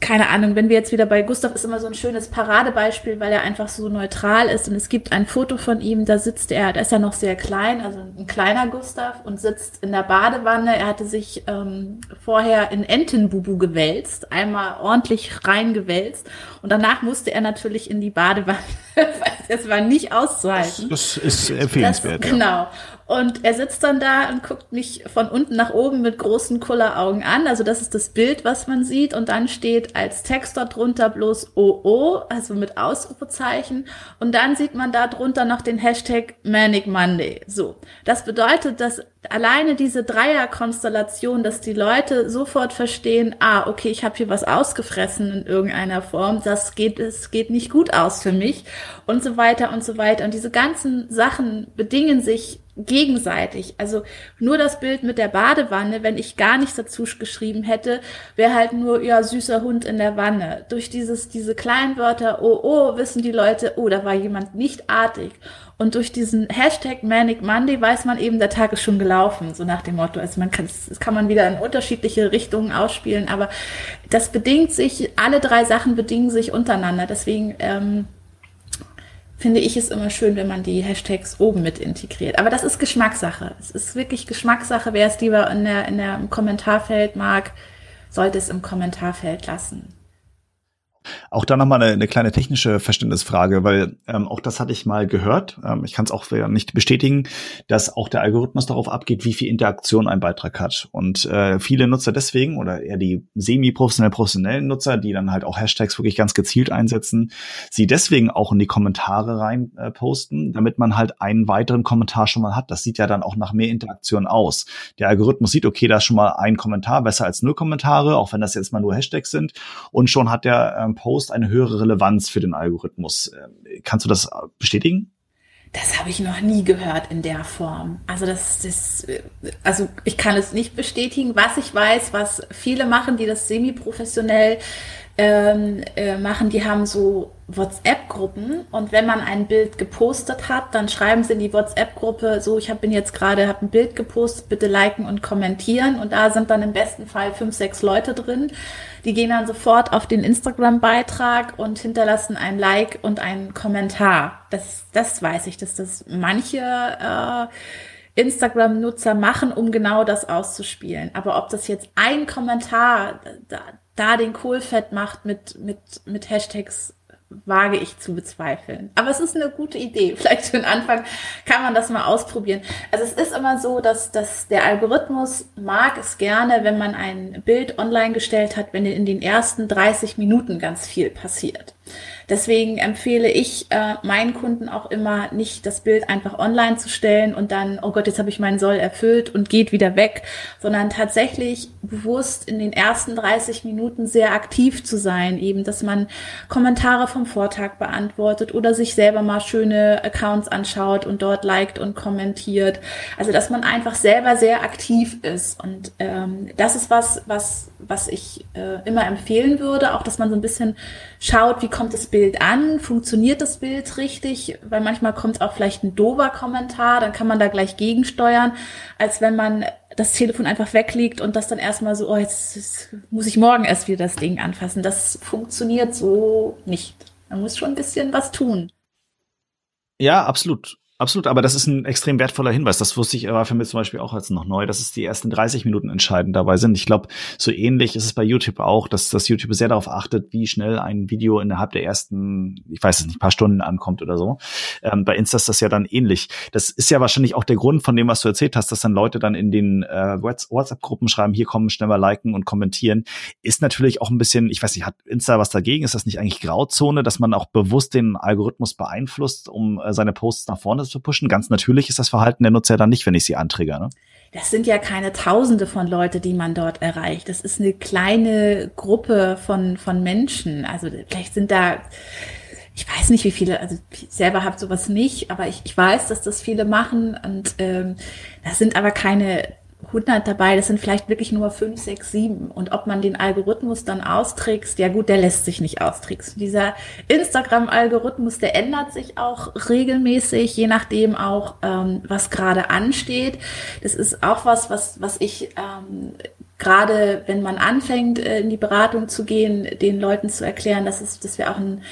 keine Ahnung, wenn wir jetzt wieder bei Gustav ist immer so ein schönes Paradebeispiel, weil er einfach so neutral ist und es gibt ein Foto von ihm, da sitzt er, da ist er noch sehr klein, also ein kleiner Gustav und sitzt in der Badewanne. Er hatte sich ähm, vorher in Entenbubu gewälzt, einmal ordentlich reingewälzt und danach musste er natürlich in die Badewanne, weil es war nicht auszuhalten. Das, das ist empfehlenswert. Das, genau. Und er sitzt dann da und guckt mich von unten nach oben mit großen Kulleraugen an. Also das ist das Bild, was man sieht. Und dann steht als Text dort drunter bloß OO, also mit Ausrufezeichen. Und dann sieht man da drunter noch den Hashtag Manic Monday. So. Das bedeutet, dass alleine diese Dreierkonstellation, dass die Leute sofort verstehen, ah, okay, ich habe hier was ausgefressen in irgendeiner Form, das geht, es geht nicht gut aus für mich und so weiter und so weiter. Und diese ganzen Sachen bedingen sich gegenseitig. Also nur das Bild mit der Badewanne, wenn ich gar nichts dazu geschrieben hätte, wäre halt nur, ja, süßer Hund in der Wanne. Durch dieses, diese kleinen Wörter, oh, oh, wissen die Leute, oh, da war jemand nicht artig. Und durch diesen Hashtag Manic Monday weiß man eben, der Tag ist schon gelaufen, so nach dem Motto. Also man kann, das kann man wieder in unterschiedliche Richtungen ausspielen, aber das bedingt sich, alle drei Sachen bedingen sich untereinander. Deswegen ähm, finde ich es immer schön, wenn man die Hashtags oben mit integriert. Aber das ist Geschmackssache. Es ist wirklich Geschmackssache. Wer es lieber in der, in der, im Kommentarfeld mag, sollte es im Kommentarfeld lassen. Auch da nochmal eine, eine kleine technische Verständnisfrage, weil ähm, auch das hatte ich mal gehört. Ähm, ich kann es auch nicht bestätigen, dass auch der Algorithmus darauf abgeht, wie viel Interaktion ein Beitrag hat. Und äh, viele Nutzer deswegen oder eher die semi-professionell professionellen Nutzer, die dann halt auch Hashtags wirklich ganz gezielt einsetzen, sie deswegen auch in die Kommentare rein äh, posten, damit man halt einen weiteren Kommentar schon mal hat. Das sieht ja dann auch nach mehr Interaktion aus. Der Algorithmus sieht, okay, da ist schon mal ein Kommentar, besser als null Kommentare, auch wenn das jetzt mal nur Hashtags sind. Und schon hat der ähm, Post eine höhere Relevanz für den Algorithmus. Ähm, kannst du das bestätigen? Das habe ich noch nie gehört in der Form. Also das, das, also ich kann es nicht bestätigen. Was ich weiß, was viele machen, die das semi-professionell ähm, äh, machen, die haben so WhatsApp-Gruppen und wenn man ein Bild gepostet hat, dann schreiben sie in die WhatsApp-Gruppe so, ich hab, bin jetzt gerade, habe ein Bild gepostet, bitte liken und kommentieren und da sind dann im besten Fall fünf, sechs Leute drin. Die gehen dann sofort auf den Instagram-Beitrag und hinterlassen ein Like und einen Kommentar. Das, das weiß ich, dass das manche äh, Instagram-Nutzer machen, um genau das auszuspielen. Aber ob das jetzt ein Kommentar da, da den Kohlfett macht mit, mit, mit Hashtags, wage ich zu bezweifeln. Aber es ist eine gute Idee. Vielleicht für den Anfang kann man das mal ausprobieren. Also es ist immer so, dass, dass der Algorithmus mag es gerne, wenn man ein Bild online gestellt hat, wenn in den ersten 30 Minuten ganz viel passiert. Deswegen empfehle ich äh, meinen Kunden auch immer nicht das Bild einfach online zu stellen und dann, oh Gott, jetzt habe ich meinen Soll erfüllt und geht wieder weg, sondern tatsächlich bewusst in den ersten 30 Minuten sehr aktiv zu sein, eben, dass man Kommentare vom Vortag beantwortet oder sich selber mal schöne Accounts anschaut und dort liked und kommentiert. Also, dass man einfach selber sehr aktiv ist und ähm, das ist was, was, was ich äh, immer empfehlen würde, auch dass man so ein bisschen schaut, wie kommt das Bild an, funktioniert das Bild richtig, weil manchmal kommt auch vielleicht ein dober Kommentar, dann kann man da gleich gegensteuern, als wenn man das Telefon einfach weglegt und das dann erstmal so, oh, jetzt, jetzt muss ich morgen erst wieder das Ding anfassen. Das funktioniert so nicht. Man muss schon ein bisschen was tun. Ja, absolut. Absolut, aber das ist ein extrem wertvoller Hinweis. Das wusste ich, war für mich zum Beispiel auch jetzt noch neu, dass es die ersten 30 Minuten entscheidend dabei sind. Ich glaube, so ähnlich ist es bei YouTube auch, dass das YouTube sehr darauf achtet, wie schnell ein Video innerhalb der ersten, ich weiß es nicht, paar Stunden ankommt oder so. Ähm, bei Insta ist das ja dann ähnlich. Das ist ja wahrscheinlich auch der Grund von dem, was du erzählt hast, dass dann Leute dann in den äh, WhatsApp-Gruppen schreiben, hier kommen, schnell mal liken und kommentieren. Ist natürlich auch ein bisschen, ich weiß nicht, hat Insta was dagegen? Ist das nicht eigentlich Grauzone, dass man auch bewusst den Algorithmus beeinflusst, um äh, seine Posts nach vorne zu pushen. Ganz natürlich ist das Verhalten der Nutzer dann nicht, wenn ich sie antrigger. Ne? Das sind ja keine Tausende von Leute, die man dort erreicht. Das ist eine kleine Gruppe von, von Menschen. Also vielleicht sind da, ich weiß nicht, wie viele, also ich selber habe sowas nicht, aber ich, ich weiß, dass das viele machen. Und ähm, das sind aber keine 100 dabei, das sind vielleicht wirklich nur 5, 6, 7. Und ob man den Algorithmus dann austrickst, ja gut, der lässt sich nicht austricksen. Dieser Instagram-Algorithmus, der ändert sich auch regelmäßig, je nachdem auch, ähm, was gerade ansteht. Das ist auch was, was, was ich ähm, gerade, wenn man anfängt, äh, in die Beratung zu gehen, den Leuten zu erklären, dass, es, dass wir auch ein,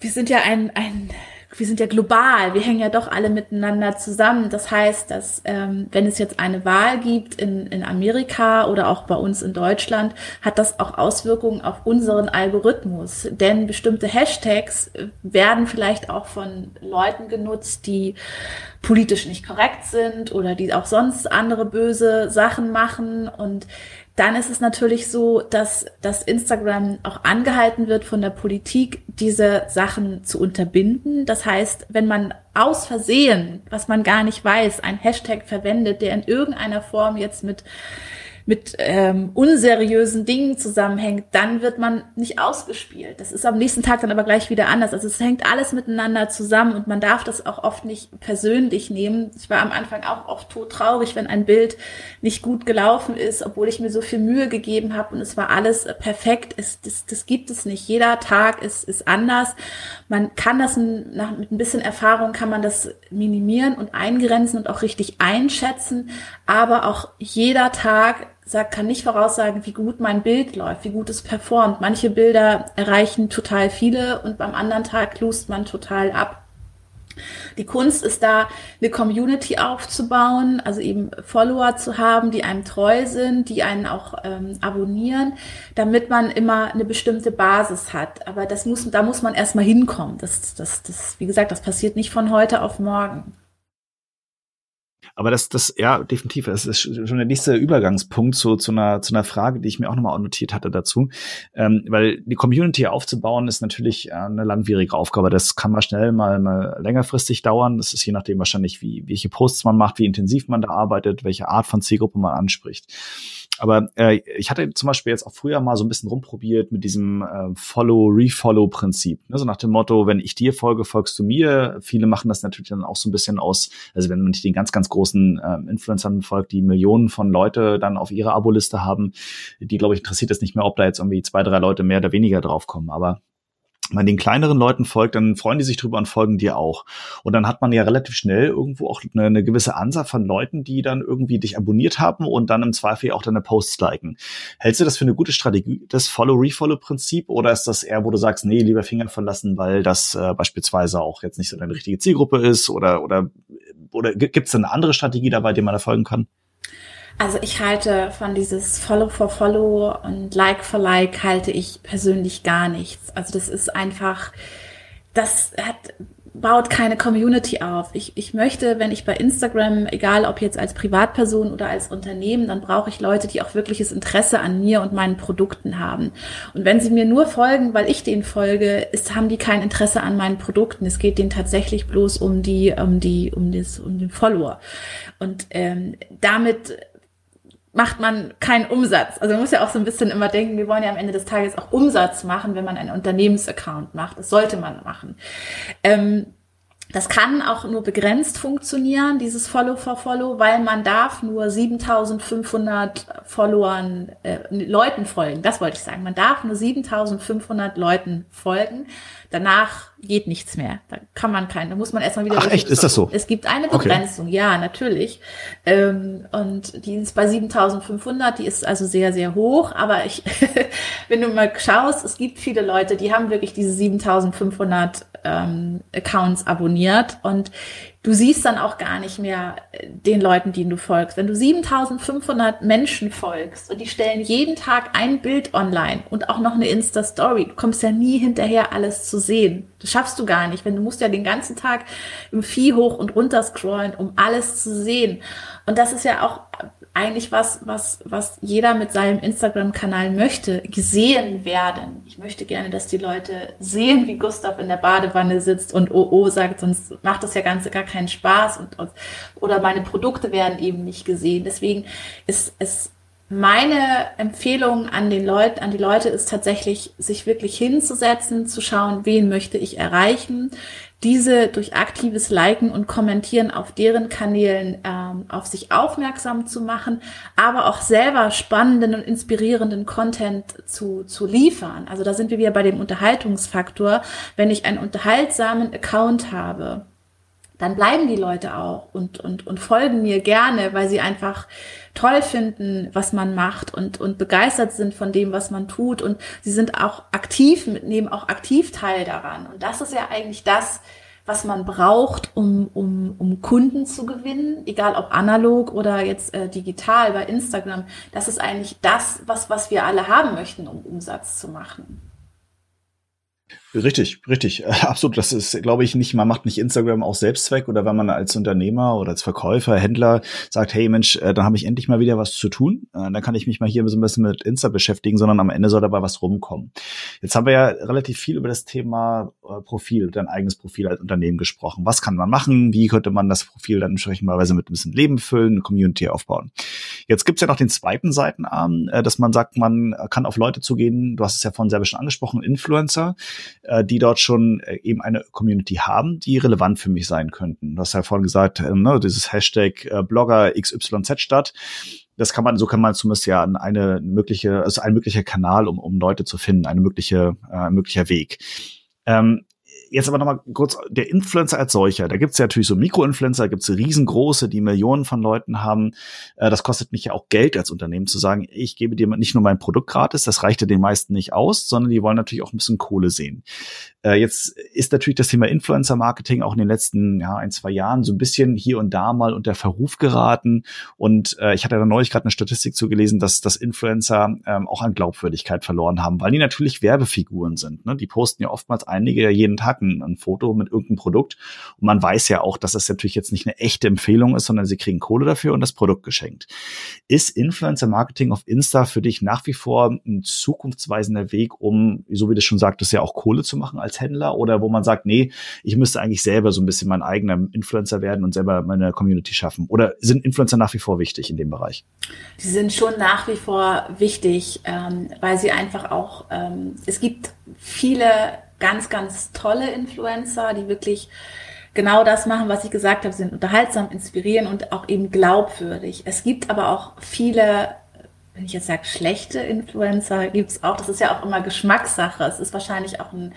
wir sind ja ein, ein wir sind ja global, wir hängen ja doch alle miteinander zusammen. Das heißt, dass ähm, wenn es jetzt eine Wahl gibt in, in Amerika oder auch bei uns in Deutschland, hat das auch Auswirkungen auf unseren Algorithmus. Denn bestimmte Hashtags werden vielleicht auch von Leuten genutzt, die politisch nicht korrekt sind oder die auch sonst andere böse Sachen machen und dann ist es natürlich so, dass, dass Instagram auch angehalten wird von der Politik, diese Sachen zu unterbinden. Das heißt, wenn man aus Versehen, was man gar nicht weiß, ein Hashtag verwendet, der in irgendeiner Form jetzt mit mit ähm, unseriösen Dingen zusammenhängt, dann wird man nicht ausgespielt. Das ist am nächsten Tag dann aber gleich wieder anders. Also es hängt alles miteinander zusammen und man darf das auch oft nicht persönlich nehmen. Ich war am Anfang auch oft todtraurig, wenn ein Bild nicht gut gelaufen ist, obwohl ich mir so viel Mühe gegeben habe und es war alles perfekt. Es, das, das gibt es nicht. Jeder Tag ist, ist anders. Man kann das nach, mit ein bisschen Erfahrung kann man das minimieren und eingrenzen und auch richtig einschätzen. Aber auch jeder Tag sagt, kann nicht voraussagen, wie gut mein Bild läuft, wie gut es performt. Manche Bilder erreichen total viele und beim anderen Tag lust man total ab. Die Kunst ist da, eine Community aufzubauen, also eben Follower zu haben, die einem treu sind, die einen auch ähm, abonnieren, damit man immer eine bestimmte Basis hat. Aber das muss, da muss man erstmal hinkommen. Das, das, das, wie gesagt, das passiert nicht von heute auf morgen. Aber das, das, ja, definitiv. Das ist schon der nächste Übergangspunkt zu, zu, einer, zu einer Frage, die ich mir auch nochmal notiert hatte dazu. Ähm, weil die Community aufzubauen ist natürlich äh, eine langwierige Aufgabe. Das kann mal schnell mal, mal längerfristig dauern. Das ist je nachdem wahrscheinlich, wie, welche Posts man macht, wie intensiv man da arbeitet, welche Art von Zielgruppe man anspricht. Aber äh, ich hatte zum Beispiel jetzt auch früher mal so ein bisschen rumprobiert mit diesem äh, Follow-Refollow-Prinzip. Ne? So nach dem Motto, wenn ich dir folge, folgst du mir. Viele machen das natürlich dann auch so ein bisschen aus, also wenn man nicht den ganz, ganz großen äh, Influencern folgt, die Millionen von Leute dann auf ihrer Aboliste haben, die, glaube ich, interessiert es nicht mehr, ob da jetzt irgendwie zwei, drei Leute mehr oder weniger draufkommen. Aber man den kleineren Leuten folgt, dann freuen die sich drüber und folgen dir auch. Und dann hat man ja relativ schnell irgendwo auch eine, eine gewisse Anzahl von Leuten, die dann irgendwie dich abonniert haben und dann im Zweifel auch deine Posts liken. Hältst du das für eine gute Strategie, das Follow-Refollow-Prinzip, oder ist das eher, wo du sagst, nee, lieber Finger verlassen, weil das äh, beispielsweise auch jetzt nicht so deine richtige Zielgruppe ist oder oder oder gibt es eine andere Strategie dabei, die man da folgen kann? Also ich halte von dieses Follow for Follow und Like for Like halte ich persönlich gar nichts. Also das ist einfach, das hat, baut keine Community auf. Ich, ich möchte, wenn ich bei Instagram, egal ob jetzt als Privatperson oder als Unternehmen, dann brauche ich Leute, die auch wirkliches Interesse an mir und meinen Produkten haben. Und wenn sie mir nur folgen, weil ich denen folge, ist, haben die kein Interesse an meinen Produkten. Es geht denen tatsächlich bloß um die, um die, um das, um den Follower. Und ähm, damit macht man keinen Umsatz. Also man muss ja auch so ein bisschen immer denken, wir wollen ja am Ende des Tages auch Umsatz machen, wenn man einen Unternehmensaccount macht. Das sollte man machen. Ähm, das kann auch nur begrenzt funktionieren, dieses Follow for Follow, weil man darf nur 7500 Followern, äh, Leuten folgen. Das wollte ich sagen. Man darf nur 7500 Leuten folgen. Danach geht nichts mehr. Da kann man keinen, da muss man erstmal wieder. Ach, echt? Ist das so? Es gibt eine Begrenzung, okay. ja, natürlich. Ähm, und die ist bei 7500, die ist also sehr, sehr hoch. Aber ich, wenn du mal schaust, es gibt viele Leute, die haben wirklich diese 7500 ähm, Accounts abonniert und du siehst dann auch gar nicht mehr äh, den Leuten, denen du folgst. Wenn du 7500 Menschen folgst und die stellen jeden Tag ein Bild online und auch noch eine Insta-Story, du kommst ja nie hinterher, alles zu sehen. Das schaffst du gar nicht, wenn du musst ja den ganzen Tag im Vieh hoch und runter scrollen, um alles zu sehen. Und das ist ja auch eigentlich was, was, was jeder mit seinem Instagram-Kanal möchte, gesehen werden. Ich möchte gerne, dass die Leute sehen, wie Gustav in der Badewanne sitzt und oh, oh sagt, sonst macht das ja ganz gar keinen Spaß und, und oder meine Produkte werden eben nicht gesehen. Deswegen ist es meine Empfehlung an den Leuten, an die Leute ist tatsächlich, sich wirklich hinzusetzen, zu schauen, wen möchte ich erreichen, diese durch aktives Liken und Kommentieren auf deren Kanälen ähm, auf sich aufmerksam zu machen, aber auch selber spannenden und inspirierenden Content zu, zu liefern. Also da sind wir wieder bei dem Unterhaltungsfaktor. Wenn ich einen unterhaltsamen Account habe, dann bleiben die Leute auch und, und, und folgen mir gerne, weil sie einfach toll finden, was man macht und, und begeistert sind von dem, was man tut. Und sie sind auch aktiv, nehmen auch aktiv teil daran. Und das ist ja eigentlich das, was man braucht, um, um, um Kunden zu gewinnen, egal ob analog oder jetzt äh, digital bei Instagram. Das ist eigentlich das, was, was wir alle haben möchten, um Umsatz zu machen. Richtig, richtig, absolut. Das ist, glaube ich, nicht, man macht nicht Instagram auch Selbstzweck oder wenn man als Unternehmer oder als Verkäufer, Händler sagt, hey Mensch, äh, dann habe ich endlich mal wieder was zu tun, äh, dann kann ich mich mal hier so ein bisschen mit Insta beschäftigen, sondern am Ende soll dabei was rumkommen. Jetzt haben wir ja relativ viel über das Thema äh, Profil, dein eigenes Profil als Unternehmen gesprochen. Was kann man machen? Wie könnte man das Profil dann entsprechenderweise mit ein bisschen Leben füllen, eine Community aufbauen? Jetzt gibt's ja noch den zweiten Seitenarm, dass man sagt, man kann auf Leute zugehen, du hast es ja vorhin selber schon angesprochen, Influencer, äh, die dort schon äh, eben eine Community haben, die relevant für mich sein könnten. Du hast ja vorhin gesagt, äh, ne, dieses Hashtag äh, Blogger XYZ statt. Das kann man, so kann man zumindest ja eine mögliche, also ein möglicher Kanal, um, um Leute zu finden, eine mögliche, äh, möglicher Weg. Ähm, jetzt aber nochmal kurz, der Influencer als solcher, da gibt's ja natürlich so Mikroinfluencer, da gibt's riesengroße, die Millionen von Leuten haben. Äh, das kostet mich ja auch Geld als Unternehmen zu sagen, ich gebe dir nicht nur mein Produkt gratis, das reicht ja den meisten nicht aus, sondern die wollen natürlich auch ein bisschen Kohle sehen. Äh, jetzt ist natürlich das Thema Influencer-Marketing auch in den letzten ja, ein, zwei Jahren so ein bisschen hier und da mal unter Verruf geraten. Und äh, ich hatte da neulich gerade eine Statistik zugelesen, dass, dass Influencer ähm, auch an Glaubwürdigkeit verloren haben, weil die natürlich Werbefiguren sind. Ne? Die posten ja oftmals einige jeden Tag ein, ein Foto mit irgendeinem Produkt. Und man weiß ja auch, dass das natürlich jetzt nicht eine echte Empfehlung ist, sondern sie kriegen Kohle dafür und das Produkt geschenkt. Ist Influencer-Marketing auf Insta für dich nach wie vor ein zukunftsweisender Weg, um, so wie du schon sagtest, ja auch Kohle zu machen als als Händler oder wo man sagt, nee, ich müsste eigentlich selber so ein bisschen mein eigener Influencer werden und selber meine Community schaffen? Oder sind Influencer nach wie vor wichtig in dem Bereich? Die sind schon nach wie vor wichtig, ähm, weil sie einfach auch, ähm, es gibt viele ganz, ganz tolle Influencer, die wirklich genau das machen, was ich gesagt habe, sind unterhaltsam, inspirieren und auch eben glaubwürdig. Es gibt aber auch viele wenn ich jetzt sage, schlechte Influencer gibt es auch. Das ist ja auch immer Geschmackssache. Es ist wahrscheinlich auch ein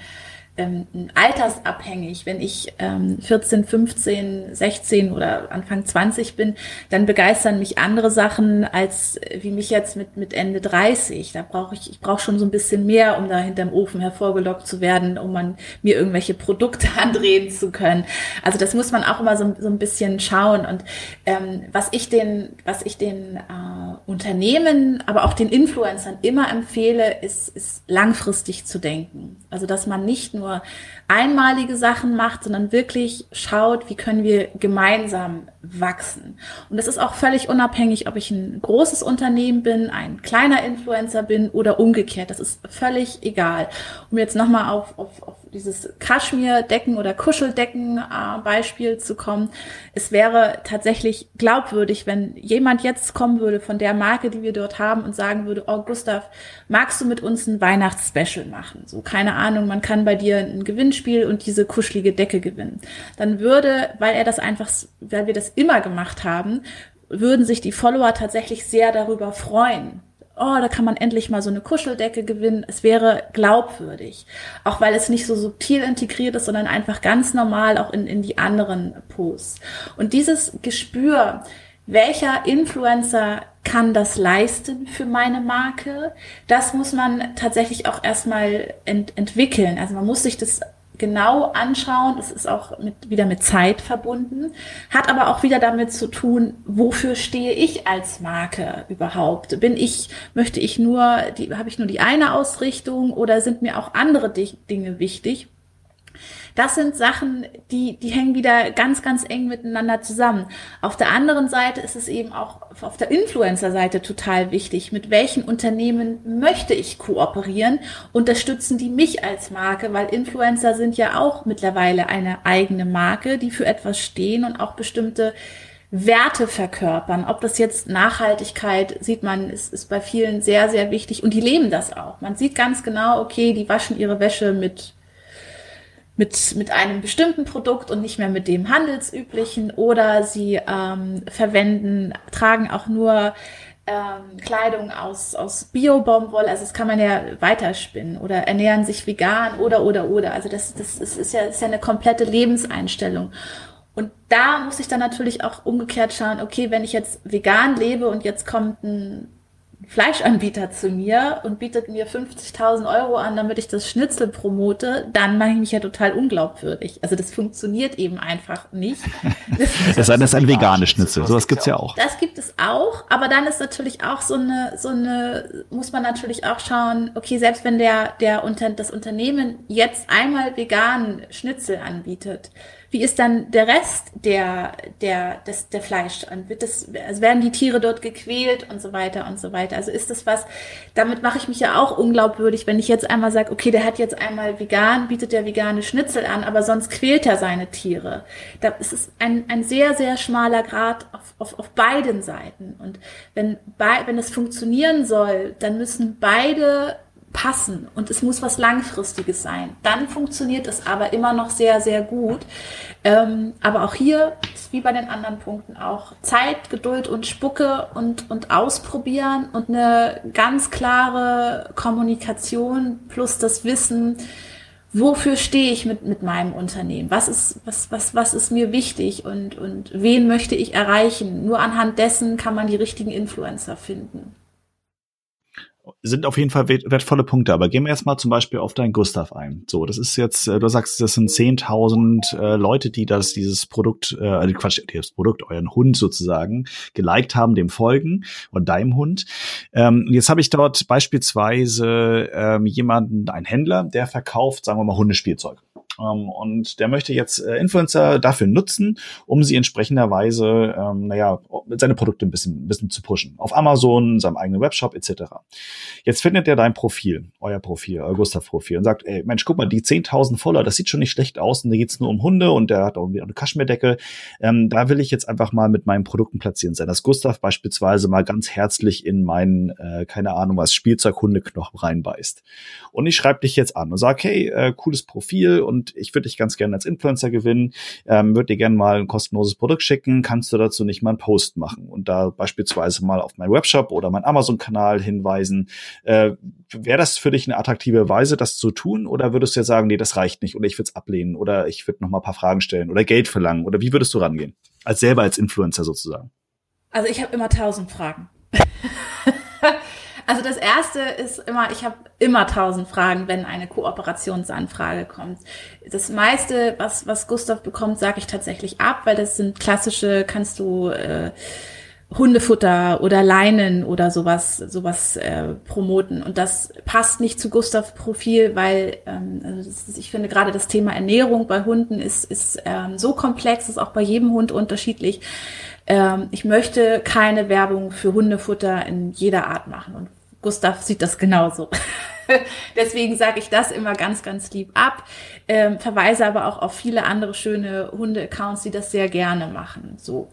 ähm, altersabhängig. Wenn ich ähm, 14, 15, 16 oder Anfang 20 bin, dann begeistern mich andere Sachen als äh, wie mich jetzt mit, mit Ende 30. Da brauche ich, ich brauche schon so ein bisschen mehr, um da hinterm Ofen hervorgelockt zu werden, um man mir irgendwelche Produkte andrehen zu können. Also das muss man auch immer so, so ein bisschen schauen. Und ähm, was ich den, was ich den äh, Unternehmen, aber auch den Influencern immer empfehle, ist, ist langfristig zu denken. Also dass man nicht nur einmalige Sachen macht, sondern wirklich schaut, wie können wir gemeinsam wachsen. Und das ist auch völlig unabhängig, ob ich ein großes Unternehmen bin, ein kleiner Influencer bin oder umgekehrt. Das ist völlig egal. Um jetzt nochmal auf, auf, auf dieses Kaschmir-Decken oder Kuscheldecken-Beispiel zu kommen. Es wäre tatsächlich glaubwürdig, wenn jemand jetzt kommen würde von der Marke, die wir dort haben und sagen würde, oh Gustav, magst du mit uns ein Weihnachtsspecial machen? So, keine Ahnung, man kann bei dir ein Gewinnspiel und diese kuschelige Decke gewinnen. Dann würde, weil er das einfach, weil wir das immer gemacht haben, würden sich die Follower tatsächlich sehr darüber freuen oh, da kann man endlich mal so eine Kuscheldecke gewinnen. Es wäre glaubwürdig. Auch weil es nicht so subtil integriert ist, sondern einfach ganz normal auch in, in die anderen Posts. Und dieses Gespür, welcher Influencer kann das leisten für meine Marke? Das muss man tatsächlich auch erstmal ent entwickeln. Also man muss sich das genau anschauen. Es ist auch mit, wieder mit Zeit verbunden, hat aber auch wieder damit zu tun, wofür stehe ich als Marke überhaupt? Bin ich, möchte ich nur, die, habe ich nur die eine Ausrichtung oder sind mir auch andere Dinge wichtig? Das sind Sachen, die, die hängen wieder ganz, ganz eng miteinander zusammen. Auf der anderen Seite ist es eben auch auf der Influencer-Seite total wichtig. Mit welchen Unternehmen möchte ich kooperieren? Unterstützen die mich als Marke? Weil Influencer sind ja auch mittlerweile eine eigene Marke, die für etwas stehen und auch bestimmte Werte verkörpern. Ob das jetzt Nachhaltigkeit sieht man, ist, ist bei vielen sehr, sehr wichtig und die leben das auch. Man sieht ganz genau, okay, die waschen ihre Wäsche mit mit, mit einem bestimmten Produkt und nicht mehr mit dem handelsüblichen oder sie ähm, verwenden, tragen auch nur ähm, Kleidung aus, aus Bio-Baumwolle, also das kann man ja weiterspinnen oder ernähren sich vegan oder, oder, oder. Also das, das ist, ist, ja, ist ja eine komplette Lebenseinstellung. Und da muss ich dann natürlich auch umgekehrt schauen, okay, wenn ich jetzt vegan lebe und jetzt kommt ein Fleischanbieter zu mir und bietet mir 50.000 Euro an, damit ich das Schnitzel promote, dann mache ich mich ja total unglaubwürdig. Also das funktioniert eben einfach nicht. Es sei denn, es ist ein veganes Schnitzel. Sowas gibt's ja auch. Das gibt es auch, aber dann ist natürlich auch so eine, so eine, muss man natürlich auch schauen, okay, selbst wenn der, der unter, das Unternehmen jetzt einmal veganen Schnitzel anbietet, wie ist dann der Rest der, der, des, der Fleisch? Und wird das, also werden die Tiere dort gequält und so weiter und so weiter? Also ist das was, damit mache ich mich ja auch unglaubwürdig, wenn ich jetzt einmal sage, okay, der hat jetzt einmal vegan, bietet der vegane Schnitzel an, aber sonst quält er seine Tiere. Da ist es ein, ein sehr, sehr schmaler Grad auf, auf, auf beiden Seiten. Und wenn, bei, wenn es funktionieren soll, dann müssen beide passen und es muss was Langfristiges sein. Dann funktioniert es aber immer noch sehr, sehr gut. Ähm, aber auch hier ist wie bei den anderen Punkten auch Zeit, Geduld und Spucke und, und ausprobieren und eine ganz klare Kommunikation plus das Wissen, wofür stehe ich mit, mit meinem Unternehmen? Was ist, was, was, was ist mir wichtig und, und wen möchte ich erreichen? Nur anhand dessen kann man die richtigen Influencer finden sind auf jeden Fall wertvolle Punkte. Aber gehen wir jetzt mal zum Beispiel auf deinen Gustav ein. So, das ist jetzt, äh, du sagst, das sind 10.000 äh, Leute, die das, dieses Produkt, äh, also Quatsch, das Produkt, euren Hund sozusagen, geliked haben, dem folgen und deinem Hund. Ähm, jetzt habe ich dort beispielsweise ähm, jemanden, einen Händler, der verkauft, sagen wir mal, Hundespielzeug. Ähm, und der möchte jetzt äh, Influencer dafür nutzen, um sie entsprechenderweise, ähm, naja, seine Produkte ein bisschen, ein bisschen zu pushen. Auf Amazon, seinem eigenen Webshop etc. Jetzt findet er dein Profil, euer Profil, euer Gustav-Profil und sagt, ey, Mensch, guck mal, die 10.000 Follower, das sieht schon nicht schlecht aus und da geht's nur um Hunde und der hat auch eine Kaschmirdecke. Ähm, da will ich jetzt einfach mal mit meinen Produkten platzieren sein, dass Gustav beispielsweise mal ganz herzlich in meinen, äh, keine Ahnung was, Spielzeug-Hundeknochen reinbeißt. Und ich schreibe dich jetzt an und sag, hey, äh, cooles Profil und und ich würde dich ganz gerne als Influencer gewinnen, ähm, würde dir gerne mal ein kostenloses Produkt schicken, kannst du dazu nicht mal einen Post machen und da beispielsweise mal auf meinen Webshop oder meinen Amazon-Kanal hinweisen. Äh, Wäre das für dich eine attraktive Weise, das zu tun oder würdest du jetzt sagen, nee, das reicht nicht oder ich würde es ablehnen oder ich würde noch mal ein paar Fragen stellen oder Geld verlangen oder wie würdest du rangehen? Als selber als Influencer sozusagen. Also ich habe immer tausend Fragen. Also das erste ist immer, ich habe immer tausend Fragen, wenn eine Kooperationsanfrage kommt. Das meiste, was, was Gustav bekommt, sage ich tatsächlich ab, weil das sind klassische, kannst du äh, Hundefutter oder Leinen oder sowas, sowas äh, promoten. Und das passt nicht zu Gustav Profil, weil ähm, also ist, ich finde gerade das Thema Ernährung bei Hunden ist, ist ähm, so komplex, ist auch bei jedem Hund unterschiedlich. Ähm, ich möchte keine Werbung für Hundefutter in jeder Art machen. Und Gustav sieht das genauso. Deswegen sage ich das immer ganz, ganz lieb ab. Ähm, verweise aber auch auf viele andere schöne Hunde-Accounts, die das sehr gerne machen. So.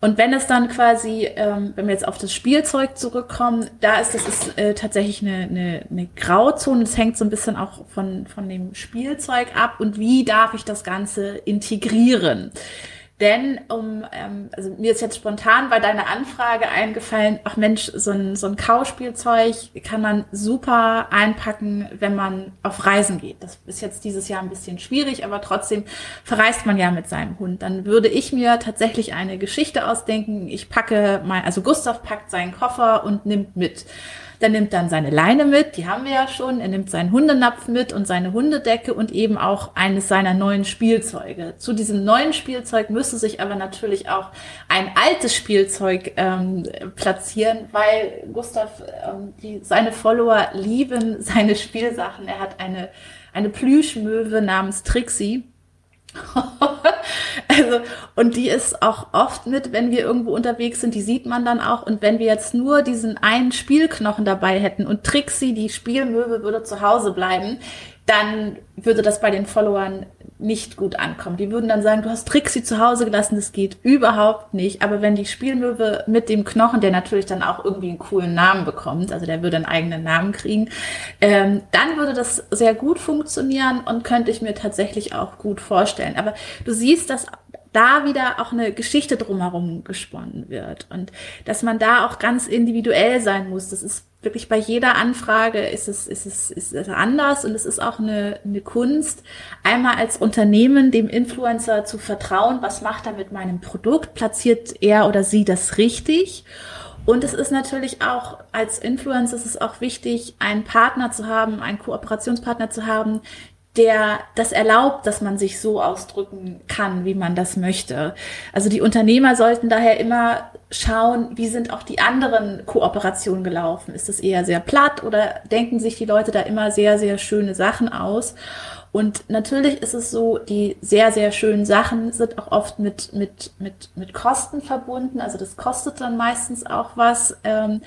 Und wenn es dann quasi, ähm, wenn wir jetzt auf das Spielzeug zurückkommen, da ist das ist äh, tatsächlich eine, eine, eine Grauzone. Das hängt so ein bisschen auch von, von dem Spielzeug ab und wie darf ich das Ganze integrieren. Denn um, ähm, also mir ist jetzt spontan bei deiner Anfrage eingefallen, ach Mensch, so ein, so ein Kauspielzeug kann man super einpacken, wenn man auf Reisen geht. Das ist jetzt dieses Jahr ein bisschen schwierig, aber trotzdem verreist man ja mit seinem Hund. Dann würde ich mir tatsächlich eine Geschichte ausdenken. Ich packe mein, also Gustav packt seinen Koffer und nimmt mit. Der nimmt dann seine Leine mit, die haben wir ja schon. Er nimmt seinen Hundenapf mit und seine Hundedecke und eben auch eines seiner neuen Spielzeuge. Zu diesem neuen Spielzeug müsste sich aber natürlich auch ein altes Spielzeug ähm, platzieren, weil Gustav, ähm, die, seine Follower lieben seine Spielsachen. Er hat eine, eine Plüschmöwe namens Trixie also, und die ist auch oft mit, wenn wir irgendwo unterwegs sind, die sieht man dann auch. Und wenn wir jetzt nur diesen einen Spielknochen dabei hätten und Trixie, die Spielmöwe, würde zu Hause bleiben, dann würde das bei den Followern nicht gut ankommen. Die würden dann sagen, du hast Trixie zu Hause gelassen, das geht überhaupt nicht. Aber wenn die Spielmöwe mit dem Knochen, der natürlich dann auch irgendwie einen coolen Namen bekommt, also der würde einen eigenen Namen kriegen, ähm, dann würde das sehr gut funktionieren und könnte ich mir tatsächlich auch gut vorstellen. Aber du siehst, dass da wieder auch eine Geschichte drumherum gesponnen wird und dass man da auch ganz individuell sein muss. Das ist wirklich bei jeder Anfrage ist es, ist es, ist es anders und es ist auch eine, eine Kunst, einmal als Unternehmen dem Influencer zu vertrauen, was macht er mit meinem Produkt, platziert er oder sie das richtig? Und es ist natürlich auch als Influencer ist es auch wichtig, einen Partner zu haben, einen Kooperationspartner zu haben, der das erlaubt, dass man sich so ausdrücken kann, wie man das möchte. Also die Unternehmer sollten daher immer schauen, wie sind auch die anderen Kooperationen gelaufen. Ist es eher sehr platt oder denken sich die Leute da immer sehr, sehr schöne Sachen aus? Und natürlich ist es so, die sehr, sehr schönen Sachen sind auch oft mit, mit, mit, mit Kosten verbunden. Also das kostet dann meistens auch was. Ähm,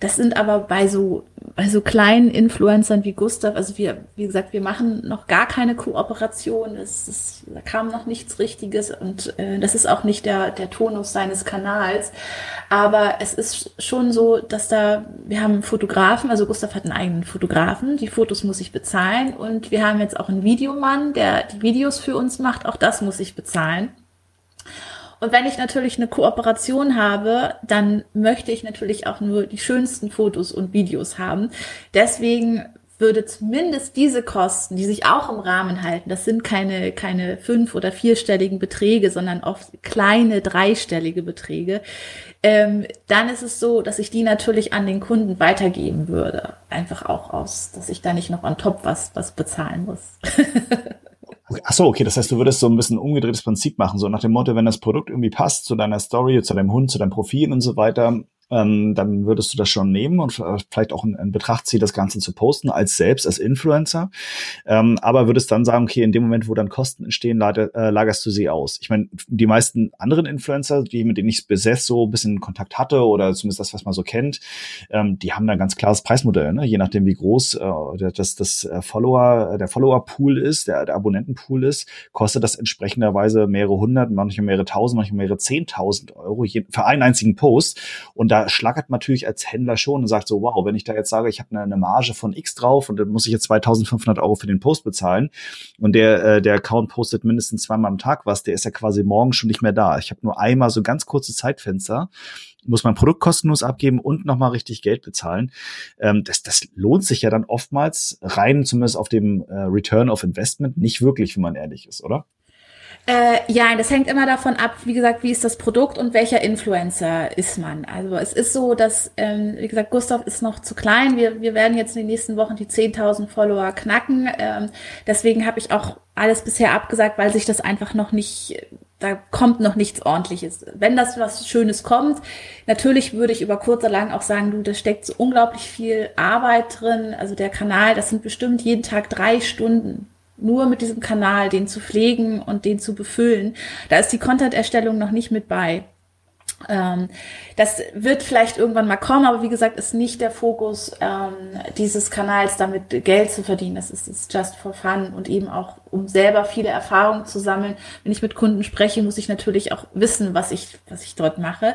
das sind aber bei so, bei so kleinen Influencern wie Gustav, also wir, wie gesagt, wir machen noch gar keine Kooperation. Es, es, da kam noch nichts Richtiges und äh, das ist auch nicht der, der Tonus seines Kanals. Aber es ist schon so, dass da, wir haben Fotografen, also Gustav hat einen eigenen Fotografen, die Fotos muss ich bezahlen und wir haben jetzt auch einen Videomann, der die Videos für uns macht, auch das muss ich bezahlen. Und wenn ich natürlich eine Kooperation habe, dann möchte ich natürlich auch nur die schönsten Fotos und Videos haben. Deswegen würde zumindest diese Kosten, die sich auch im Rahmen halten, das sind keine, keine fünf- oder vierstelligen Beträge, sondern oft kleine dreistellige Beträge, ähm, dann ist es so, dass ich die natürlich an den Kunden weitergeben würde. Einfach auch aus, dass ich da nicht noch on top was, was bezahlen muss. Ach so, okay, das heißt, du würdest so ein bisschen umgedrehtes Prinzip machen, so nach dem Motto, wenn das Produkt irgendwie passt zu deiner Story, zu deinem Hund, zu deinem Profil und so weiter, ähm, dann würdest du das schon nehmen und vielleicht auch in, in, Betracht ziehen, das Ganze zu posten als selbst, als Influencer. Ähm, aber würdest dann sagen, okay, in dem Moment, wo dann Kosten entstehen, lager, äh, lagerst du sie aus. Ich meine, die meisten anderen Influencer, die mit denen ich bis so ein bisschen Kontakt hatte oder zumindest das, was man so kennt, ähm, die haben da ein ganz klares Preismodell, ne? je nachdem, wie groß äh, das, das äh, Follower, der Follower-Pool ist, der, der Abonnenten-Pool ist, kostet das entsprechenderweise mehrere hundert, manchmal mehrere tausend, manchmal mehrere zehntausend Euro je, für einen einzigen Post. Und da schlackert man natürlich als Händler schon und sagt so, wow, wenn ich da jetzt sage, ich habe eine, eine Marge von X drauf und dann muss ich jetzt 2500 Euro für den Post bezahlen und der, äh, der Account postet mindestens zweimal am Tag was, der ist ja quasi morgen schon nicht mehr da. Ich habe nur einmal so ganz kurze Zeitfenster muss mein Produkt kostenlos abgeben und nochmal richtig Geld bezahlen. Ähm, das, das lohnt sich ja dann oftmals rein, zumindest auf dem äh, Return of Investment, nicht wirklich, wenn man ehrlich ist, oder? Äh, ja, das hängt immer davon ab, wie gesagt, wie ist das Produkt und welcher Influencer ist man. Also es ist so, dass, ähm, wie gesagt, Gustav ist noch zu klein. Wir, wir werden jetzt in den nächsten Wochen die 10.000 Follower knacken. Ähm, deswegen habe ich auch alles bisher abgesagt, weil sich das einfach noch nicht, da kommt noch nichts ordentliches. Wenn das was Schönes kommt, natürlich würde ich über kurz oder lang auch sagen, du, da steckt so unglaublich viel Arbeit drin. Also der Kanal, das sind bestimmt jeden Tag drei Stunden nur mit diesem Kanal, den zu pflegen und den zu befüllen. Da ist die Content-Erstellung noch nicht mit bei. Ähm, das wird vielleicht irgendwann mal kommen, aber wie gesagt, ist nicht der Fokus ähm, dieses Kanals, damit Geld zu verdienen. Das ist, ist just for fun und eben auch, um selber viele Erfahrungen zu sammeln. Wenn ich mit Kunden spreche, muss ich natürlich auch wissen, was ich, was ich dort mache.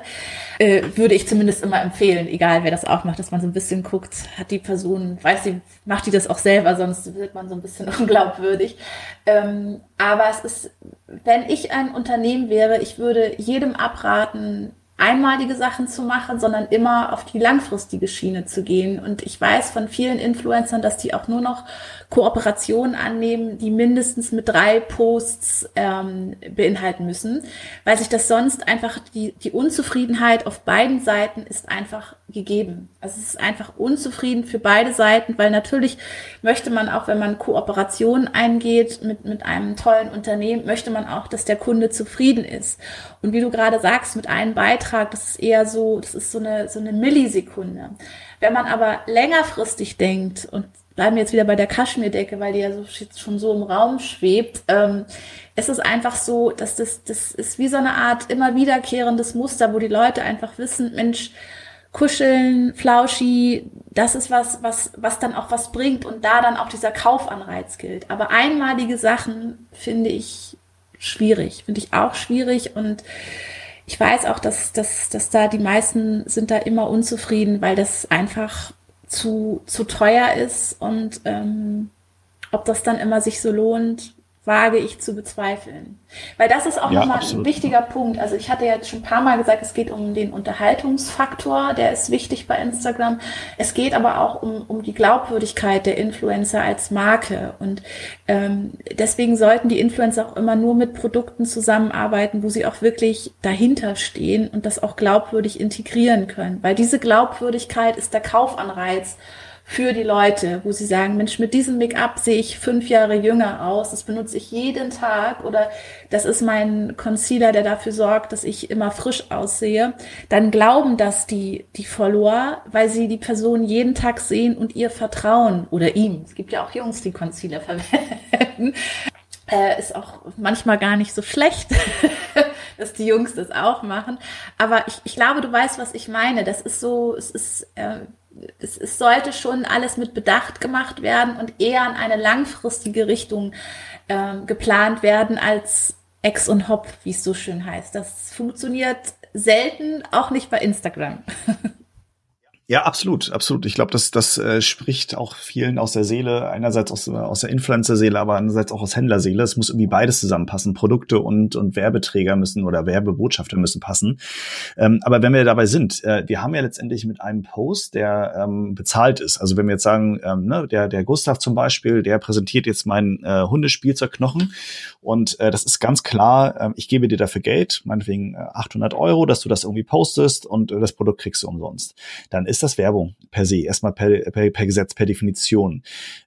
Äh, würde ich zumindest immer empfehlen, egal wer das auch macht, dass man so ein bisschen guckt, hat die Person, weiß sie, macht die das auch selber, sonst wird man so ein bisschen unglaubwürdig. Ähm, aber es ist, wenn ich ein Unternehmen wäre, ich würde jedem abraten, einmalige Sachen zu machen, sondern immer auf die langfristige Schiene zu gehen. Und ich weiß von vielen Influencern, dass die auch nur noch Kooperationen annehmen, die mindestens mit drei Posts ähm, beinhalten müssen, weil sich das sonst einfach die, die Unzufriedenheit auf beiden Seiten ist einfach gegeben. Also es ist einfach unzufrieden für beide Seiten, weil natürlich möchte man auch, wenn man Kooperationen eingeht mit, mit einem tollen Unternehmen, möchte man auch, dass der Kunde zufrieden ist. Und wie du gerade sagst, mit einem Beitrag, das ist eher so, das ist so eine, so eine Millisekunde. Wenn man aber längerfristig denkt und bleiben wir jetzt wieder bei der Kaschmirdecke, weil die ja so, schon so im Raum schwebt. Ähm, es ist einfach so, dass das, das ist wie so eine Art immer wiederkehrendes Muster, wo die Leute einfach wissen, Mensch, kuscheln, flauschi, das ist was, was, was dann auch was bringt und da dann auch dieser Kaufanreiz gilt. Aber einmalige Sachen finde ich schwierig, finde ich auch schwierig und ich weiß auch, dass, dass, dass da die meisten sind da immer unzufrieden, weil das einfach zu, zu teuer ist und ähm, ob das dann immer sich so lohnt, wage ich zu bezweifeln. Weil das ist auch ja, nochmal ein wichtiger Punkt. Also ich hatte jetzt schon ein paar Mal gesagt, es geht um den Unterhaltungsfaktor, der ist wichtig bei Instagram. Es geht aber auch um, um die Glaubwürdigkeit der Influencer als Marke. Und ähm, deswegen sollten die Influencer auch immer nur mit Produkten zusammenarbeiten, wo sie auch wirklich dahinter stehen und das auch glaubwürdig integrieren können. Weil diese Glaubwürdigkeit ist der Kaufanreiz für die Leute, wo sie sagen, Mensch, mit diesem Make-up sehe ich fünf Jahre jünger aus, das benutze ich jeden Tag oder das ist mein Concealer, der dafür sorgt, dass ich immer frisch aussehe, dann glauben das die, die Follower, weil sie die Person jeden Tag sehen und ihr vertrauen oder ihm. Es gibt ja auch Jungs, die Concealer verwenden. Äh, ist auch manchmal gar nicht so schlecht, dass die Jungs das auch machen. Aber ich, ich glaube, du weißt, was ich meine. Das ist so, es ist, äh, es, es sollte schon alles mit Bedacht gemacht werden und eher in eine langfristige Richtung äh, geplant werden als Ex und Hop, wie es so schön heißt. Das funktioniert selten, auch nicht bei Instagram. Ja, absolut, absolut. Ich glaube, das, das äh, spricht auch vielen aus der Seele, einerseits aus, aus der Influencer-Seele, aber andererseits auch aus Händlerseele. Es muss irgendwie beides zusammenpassen. Produkte und, und Werbeträger müssen oder Werbebotschafter müssen passen. Ähm, aber wenn wir dabei sind, äh, wir haben ja letztendlich mit einem Post, der ähm, bezahlt ist. Also wenn wir jetzt sagen, ähm, ne, der, der Gustav zum Beispiel, der präsentiert jetzt meinen äh, Hundespielzeugknochen und äh, das ist ganz klar, äh, ich gebe dir dafür Geld, meinetwegen äh, 800 Euro, dass du das irgendwie postest und äh, das Produkt kriegst du umsonst. Dann ist das Werbung per se, erstmal per, per, per Gesetz, per Definition.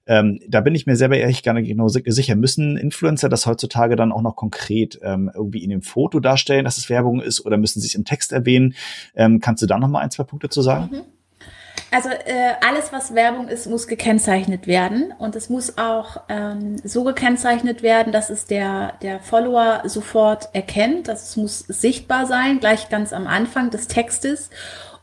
Ähm, da bin ich mir selber ehrlich gar nicht genau sicher. Müssen Influencer das heutzutage dann auch noch konkret ähm, irgendwie in dem Foto darstellen, dass es Werbung ist, oder müssen sie es im Text erwähnen? Ähm, kannst du da noch mal ein, zwei Punkte zu sagen? Mhm. Also äh, alles, was Werbung ist, muss gekennzeichnet werden und es muss auch ähm, so gekennzeichnet werden, dass es der, der Follower sofort erkennt. Das muss sichtbar sein, gleich ganz am Anfang des Textes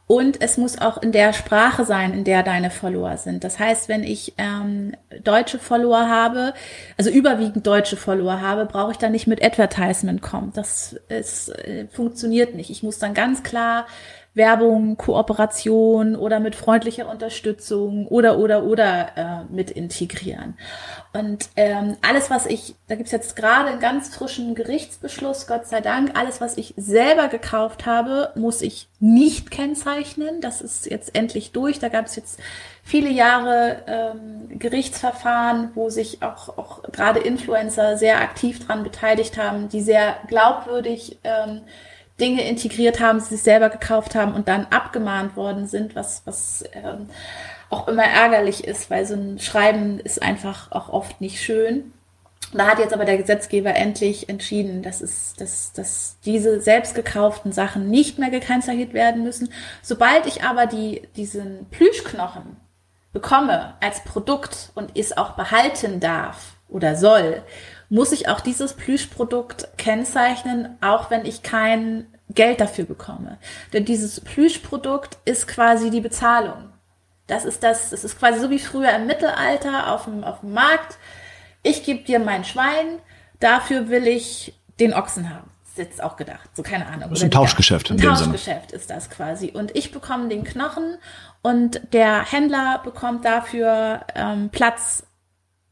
und es muss auch in der Sprache sein, in der deine Follower sind. Das heißt, wenn ich ähm, deutsche Follower habe, also überwiegend deutsche Follower habe, brauche ich da nicht mit Advertisement kommen. Das ist, äh, funktioniert nicht. Ich muss dann ganz klar Werbung, Kooperation oder mit freundlicher Unterstützung oder oder oder äh, mit integrieren. Und ähm, alles, was ich, da gibt's jetzt gerade einen ganz frischen Gerichtsbeschluss, Gott sei Dank, alles, was ich selber gekauft habe, muss ich nicht kennzeichnen. Das ist jetzt endlich durch. Da gab's jetzt viele Jahre ähm, Gerichtsverfahren, wo sich auch, auch gerade Influencer sehr aktiv dran beteiligt haben, die sehr glaubwürdig ähm, Dinge integriert haben, sie sich selber gekauft haben und dann abgemahnt worden sind, was, was ähm, auch immer ärgerlich ist, weil so ein Schreiben ist einfach auch oft nicht schön. Da hat jetzt aber der Gesetzgeber endlich entschieden, dass, es, dass, dass diese selbst gekauften Sachen nicht mehr gekennzeichnet werden müssen. Sobald ich aber die, diesen Plüschknochen bekomme als Produkt und es auch behalten darf oder soll muss ich auch dieses Plüschprodukt kennzeichnen, auch wenn ich kein Geld dafür bekomme. Denn dieses Plüschprodukt ist quasi die Bezahlung. Das ist das, das ist quasi so wie früher im Mittelalter auf dem, auf dem Markt. Ich gebe dir mein Schwein, dafür will ich den Ochsen haben. Das ist jetzt auch gedacht, so keine Ahnung. Das ist ein Tauschgeschäft. Ein Tauschgeschäft ist das quasi. Und ich bekomme den Knochen und der Händler bekommt dafür ähm, Platz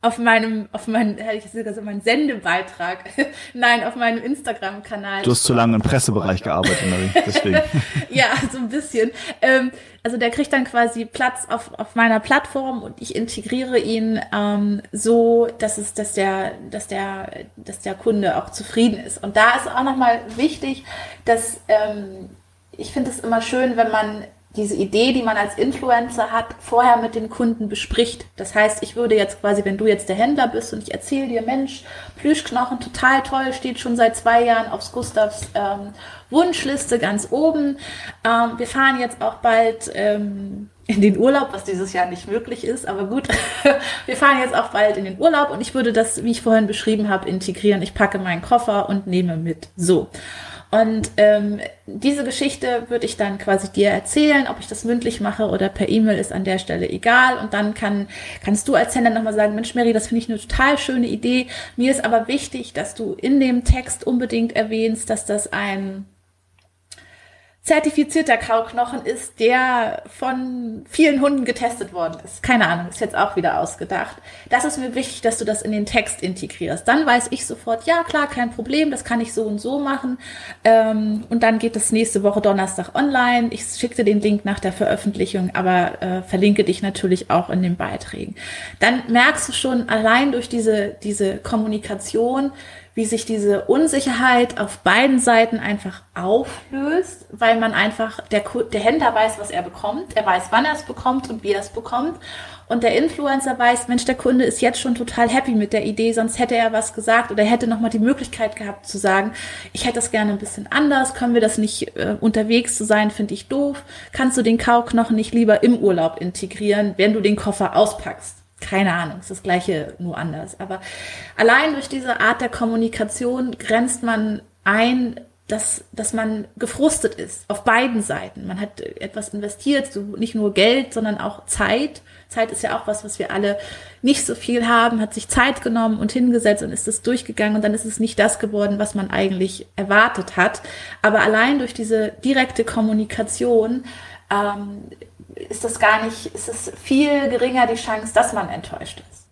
auf meinem, auf meinem, hätte ich sogar so meinen Sendebeitrag, nein, auf meinem Instagram-Kanal. Du hast zu lange im Pressebereich gearbeitet, Marie, deswegen. ja, so ein bisschen. Ähm, also der kriegt dann quasi Platz auf, auf meiner Plattform und ich integriere ihn ähm, so, dass es, dass der, dass der, dass der Kunde auch zufrieden ist. Und da ist auch nochmal wichtig, dass ähm, ich finde es immer schön, wenn man diese Idee, die man als Influencer hat, vorher mit den Kunden bespricht. Das heißt, ich würde jetzt quasi, wenn du jetzt der Händler bist und ich erzähle dir, Mensch, Plüschknochen, total toll, steht schon seit zwei Jahren aufs Gustavs ähm, Wunschliste ganz oben. Ähm, wir fahren jetzt auch bald ähm, in den Urlaub, was dieses Jahr nicht möglich ist, aber gut. wir fahren jetzt auch bald in den Urlaub und ich würde das, wie ich vorhin beschrieben habe, integrieren. Ich packe meinen Koffer und nehme mit. So. Und ähm, diese Geschichte würde ich dann quasi dir erzählen, ob ich das mündlich mache oder per E-Mail ist an der Stelle egal. Und dann kann, kannst du als Händler nochmal sagen, Mensch Mary, das finde ich eine total schöne Idee. Mir ist aber wichtig, dass du in dem Text unbedingt erwähnst, dass das ein zertifizierter Kauknochen ist, der von vielen Hunden getestet worden ist. Keine Ahnung, ist jetzt auch wieder ausgedacht. Das ist mir wichtig, dass du das in den Text integrierst. Dann weiß ich sofort, ja klar, kein Problem, das kann ich so und so machen. Ähm, und dann geht es nächste Woche Donnerstag online. Ich schicke dir den Link nach der Veröffentlichung, aber äh, verlinke dich natürlich auch in den Beiträgen. Dann merkst du schon allein durch diese, diese Kommunikation, wie sich diese Unsicherheit auf beiden Seiten einfach auflöst, weil man einfach, der, der Händler weiß, was er bekommt, er weiß, wann er es bekommt und wie er es bekommt. Und der Influencer weiß, Mensch, der Kunde ist jetzt schon total happy mit der Idee, sonst hätte er was gesagt oder hätte nochmal die Möglichkeit gehabt zu sagen, ich hätte das gerne ein bisschen anders, können wir das nicht äh, unterwegs zu sein, finde ich doof. Kannst du den Kauknochen nicht lieber im Urlaub integrieren, wenn du den Koffer auspackst? Keine Ahnung, ist das gleiche, nur anders. Aber allein durch diese Art der Kommunikation grenzt man ein, dass, dass man gefrustet ist, auf beiden Seiten. Man hat etwas investiert, so nicht nur Geld, sondern auch Zeit. Zeit ist ja auch was, was wir alle nicht so viel haben, hat sich Zeit genommen und hingesetzt und ist es durchgegangen und dann ist es nicht das geworden, was man eigentlich erwartet hat. Aber allein durch diese direkte Kommunikation ähm, ist das gar nicht, ist es viel geringer die Chance, dass man enttäuscht ist.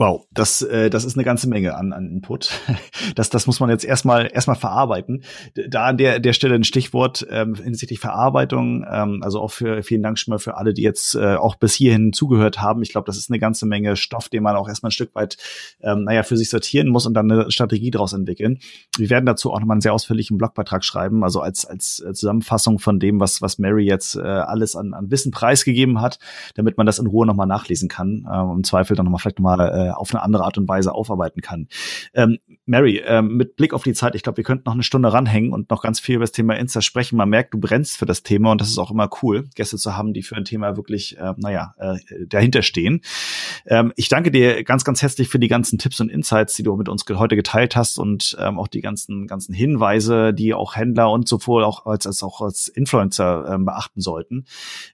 Wow, das, äh, das ist eine ganze Menge an, an Input. Das, das muss man jetzt erstmal erstmal verarbeiten. Da an der, der Stelle ein Stichwort ähm, hinsichtlich Verarbeitung. Ähm, also auch für vielen Dank schon mal für alle, die jetzt äh, auch bis hierhin zugehört haben. Ich glaube, das ist eine ganze Menge Stoff, den man auch erstmal ein Stück weit, ähm, naja, für sich sortieren muss und dann eine Strategie daraus entwickeln. Wir werden dazu auch nochmal einen sehr ausführlichen Blogbeitrag schreiben, also als, als Zusammenfassung von dem, was, was Mary jetzt äh, alles an, an Wissen preisgegeben hat, damit man das in Ruhe nochmal nachlesen kann. Äh, Im Zweifel dann nochmal vielleicht nochmal äh, auf eine andere Art und Weise aufarbeiten kann. Ähm, Mary, ähm, mit Blick auf die Zeit, ich glaube, wir könnten noch eine Stunde ranhängen und noch ganz viel über das Thema Insta sprechen. Man merkt, du brennst für das Thema und das ist auch immer cool, Gäste zu haben, die für ein Thema wirklich, äh, naja, äh, dahinter stehen. Ähm, ich danke dir ganz, ganz herzlich für die ganzen Tipps und Insights, die du mit uns heute geteilt hast und ähm, auch die ganzen, ganzen Hinweise, die auch Händler und sowohl auch als, als auch als Influencer ähm, beachten sollten.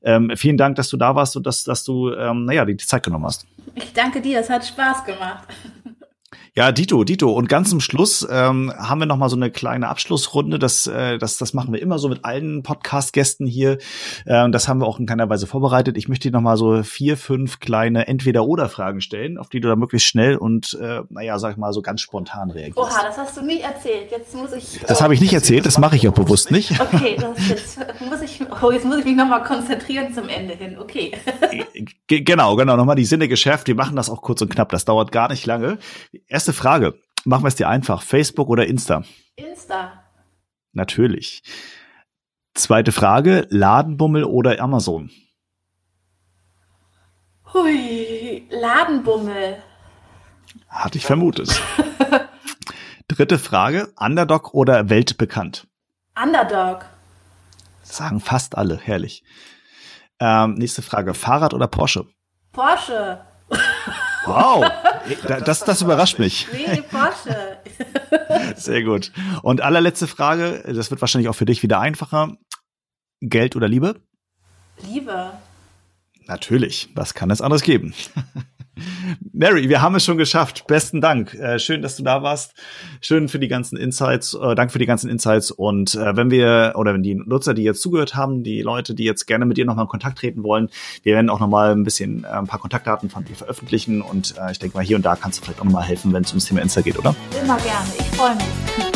Ähm, vielen Dank, dass du da warst und dass, dass du, ähm, naja, die Zeit genommen hast. Ich danke dir, es hat Spaß gemacht. Ja, Dito, Dito. Und ganz zum Schluss ähm, haben wir noch mal so eine kleine Abschlussrunde. Das, äh, das, das machen wir immer so mit allen Podcast-Gästen hier. Äh, das haben wir auch in keiner Weise vorbereitet. Ich möchte dir noch mal so vier, fünf kleine Entweder-Oder-Fragen stellen, auf die du da möglichst schnell und, äh, naja, sag ich mal, so ganz spontan reagierst. Oha, das hast du nie erzählt. Jetzt muss ich... Das habe ich nicht erzählt, das mache ich auch bewusst nicht. Okay, das, jetzt, muss ich, oh, jetzt muss ich mich noch mal konzentrieren zum Ende hin. Okay. genau, genau. Noch mal die Sinne geschärft. Wir machen das auch kurz und knapp. Das dauert gar nicht lange. Erste Frage. Machen wir es dir einfach. Facebook oder Insta? Insta. Natürlich. Zweite Frage. Ladenbummel oder Amazon? Hui, Ladenbummel. Hatte ich vermutet. Dritte Frage. Underdog oder weltbekannt? Underdog. sagen fast alle. Herrlich. Ähm, nächste Frage. Fahrrad oder Porsche? Porsche. Wow, das, das überrascht mich. Nee, Porsche. Sehr gut. Und allerletzte Frage, das wird wahrscheinlich auch für dich wieder einfacher. Geld oder Liebe? Liebe. Natürlich, was kann es anderes geben? Mary, wir haben es schon geschafft. Besten Dank. Äh, schön, dass du da warst. Schön für die ganzen Insights. Äh, Danke für die ganzen Insights. Und äh, wenn wir oder wenn die Nutzer, die jetzt zugehört haben, die Leute, die jetzt gerne mit dir nochmal in Kontakt treten wollen, wir werden auch nochmal ein bisschen ein paar Kontaktdaten von dir veröffentlichen. Und ich denke mal, hier und da kannst du vielleicht auch nochmal helfen, wenn es ums Thema Insta geht, oder? Immer gerne. Ich freue mich.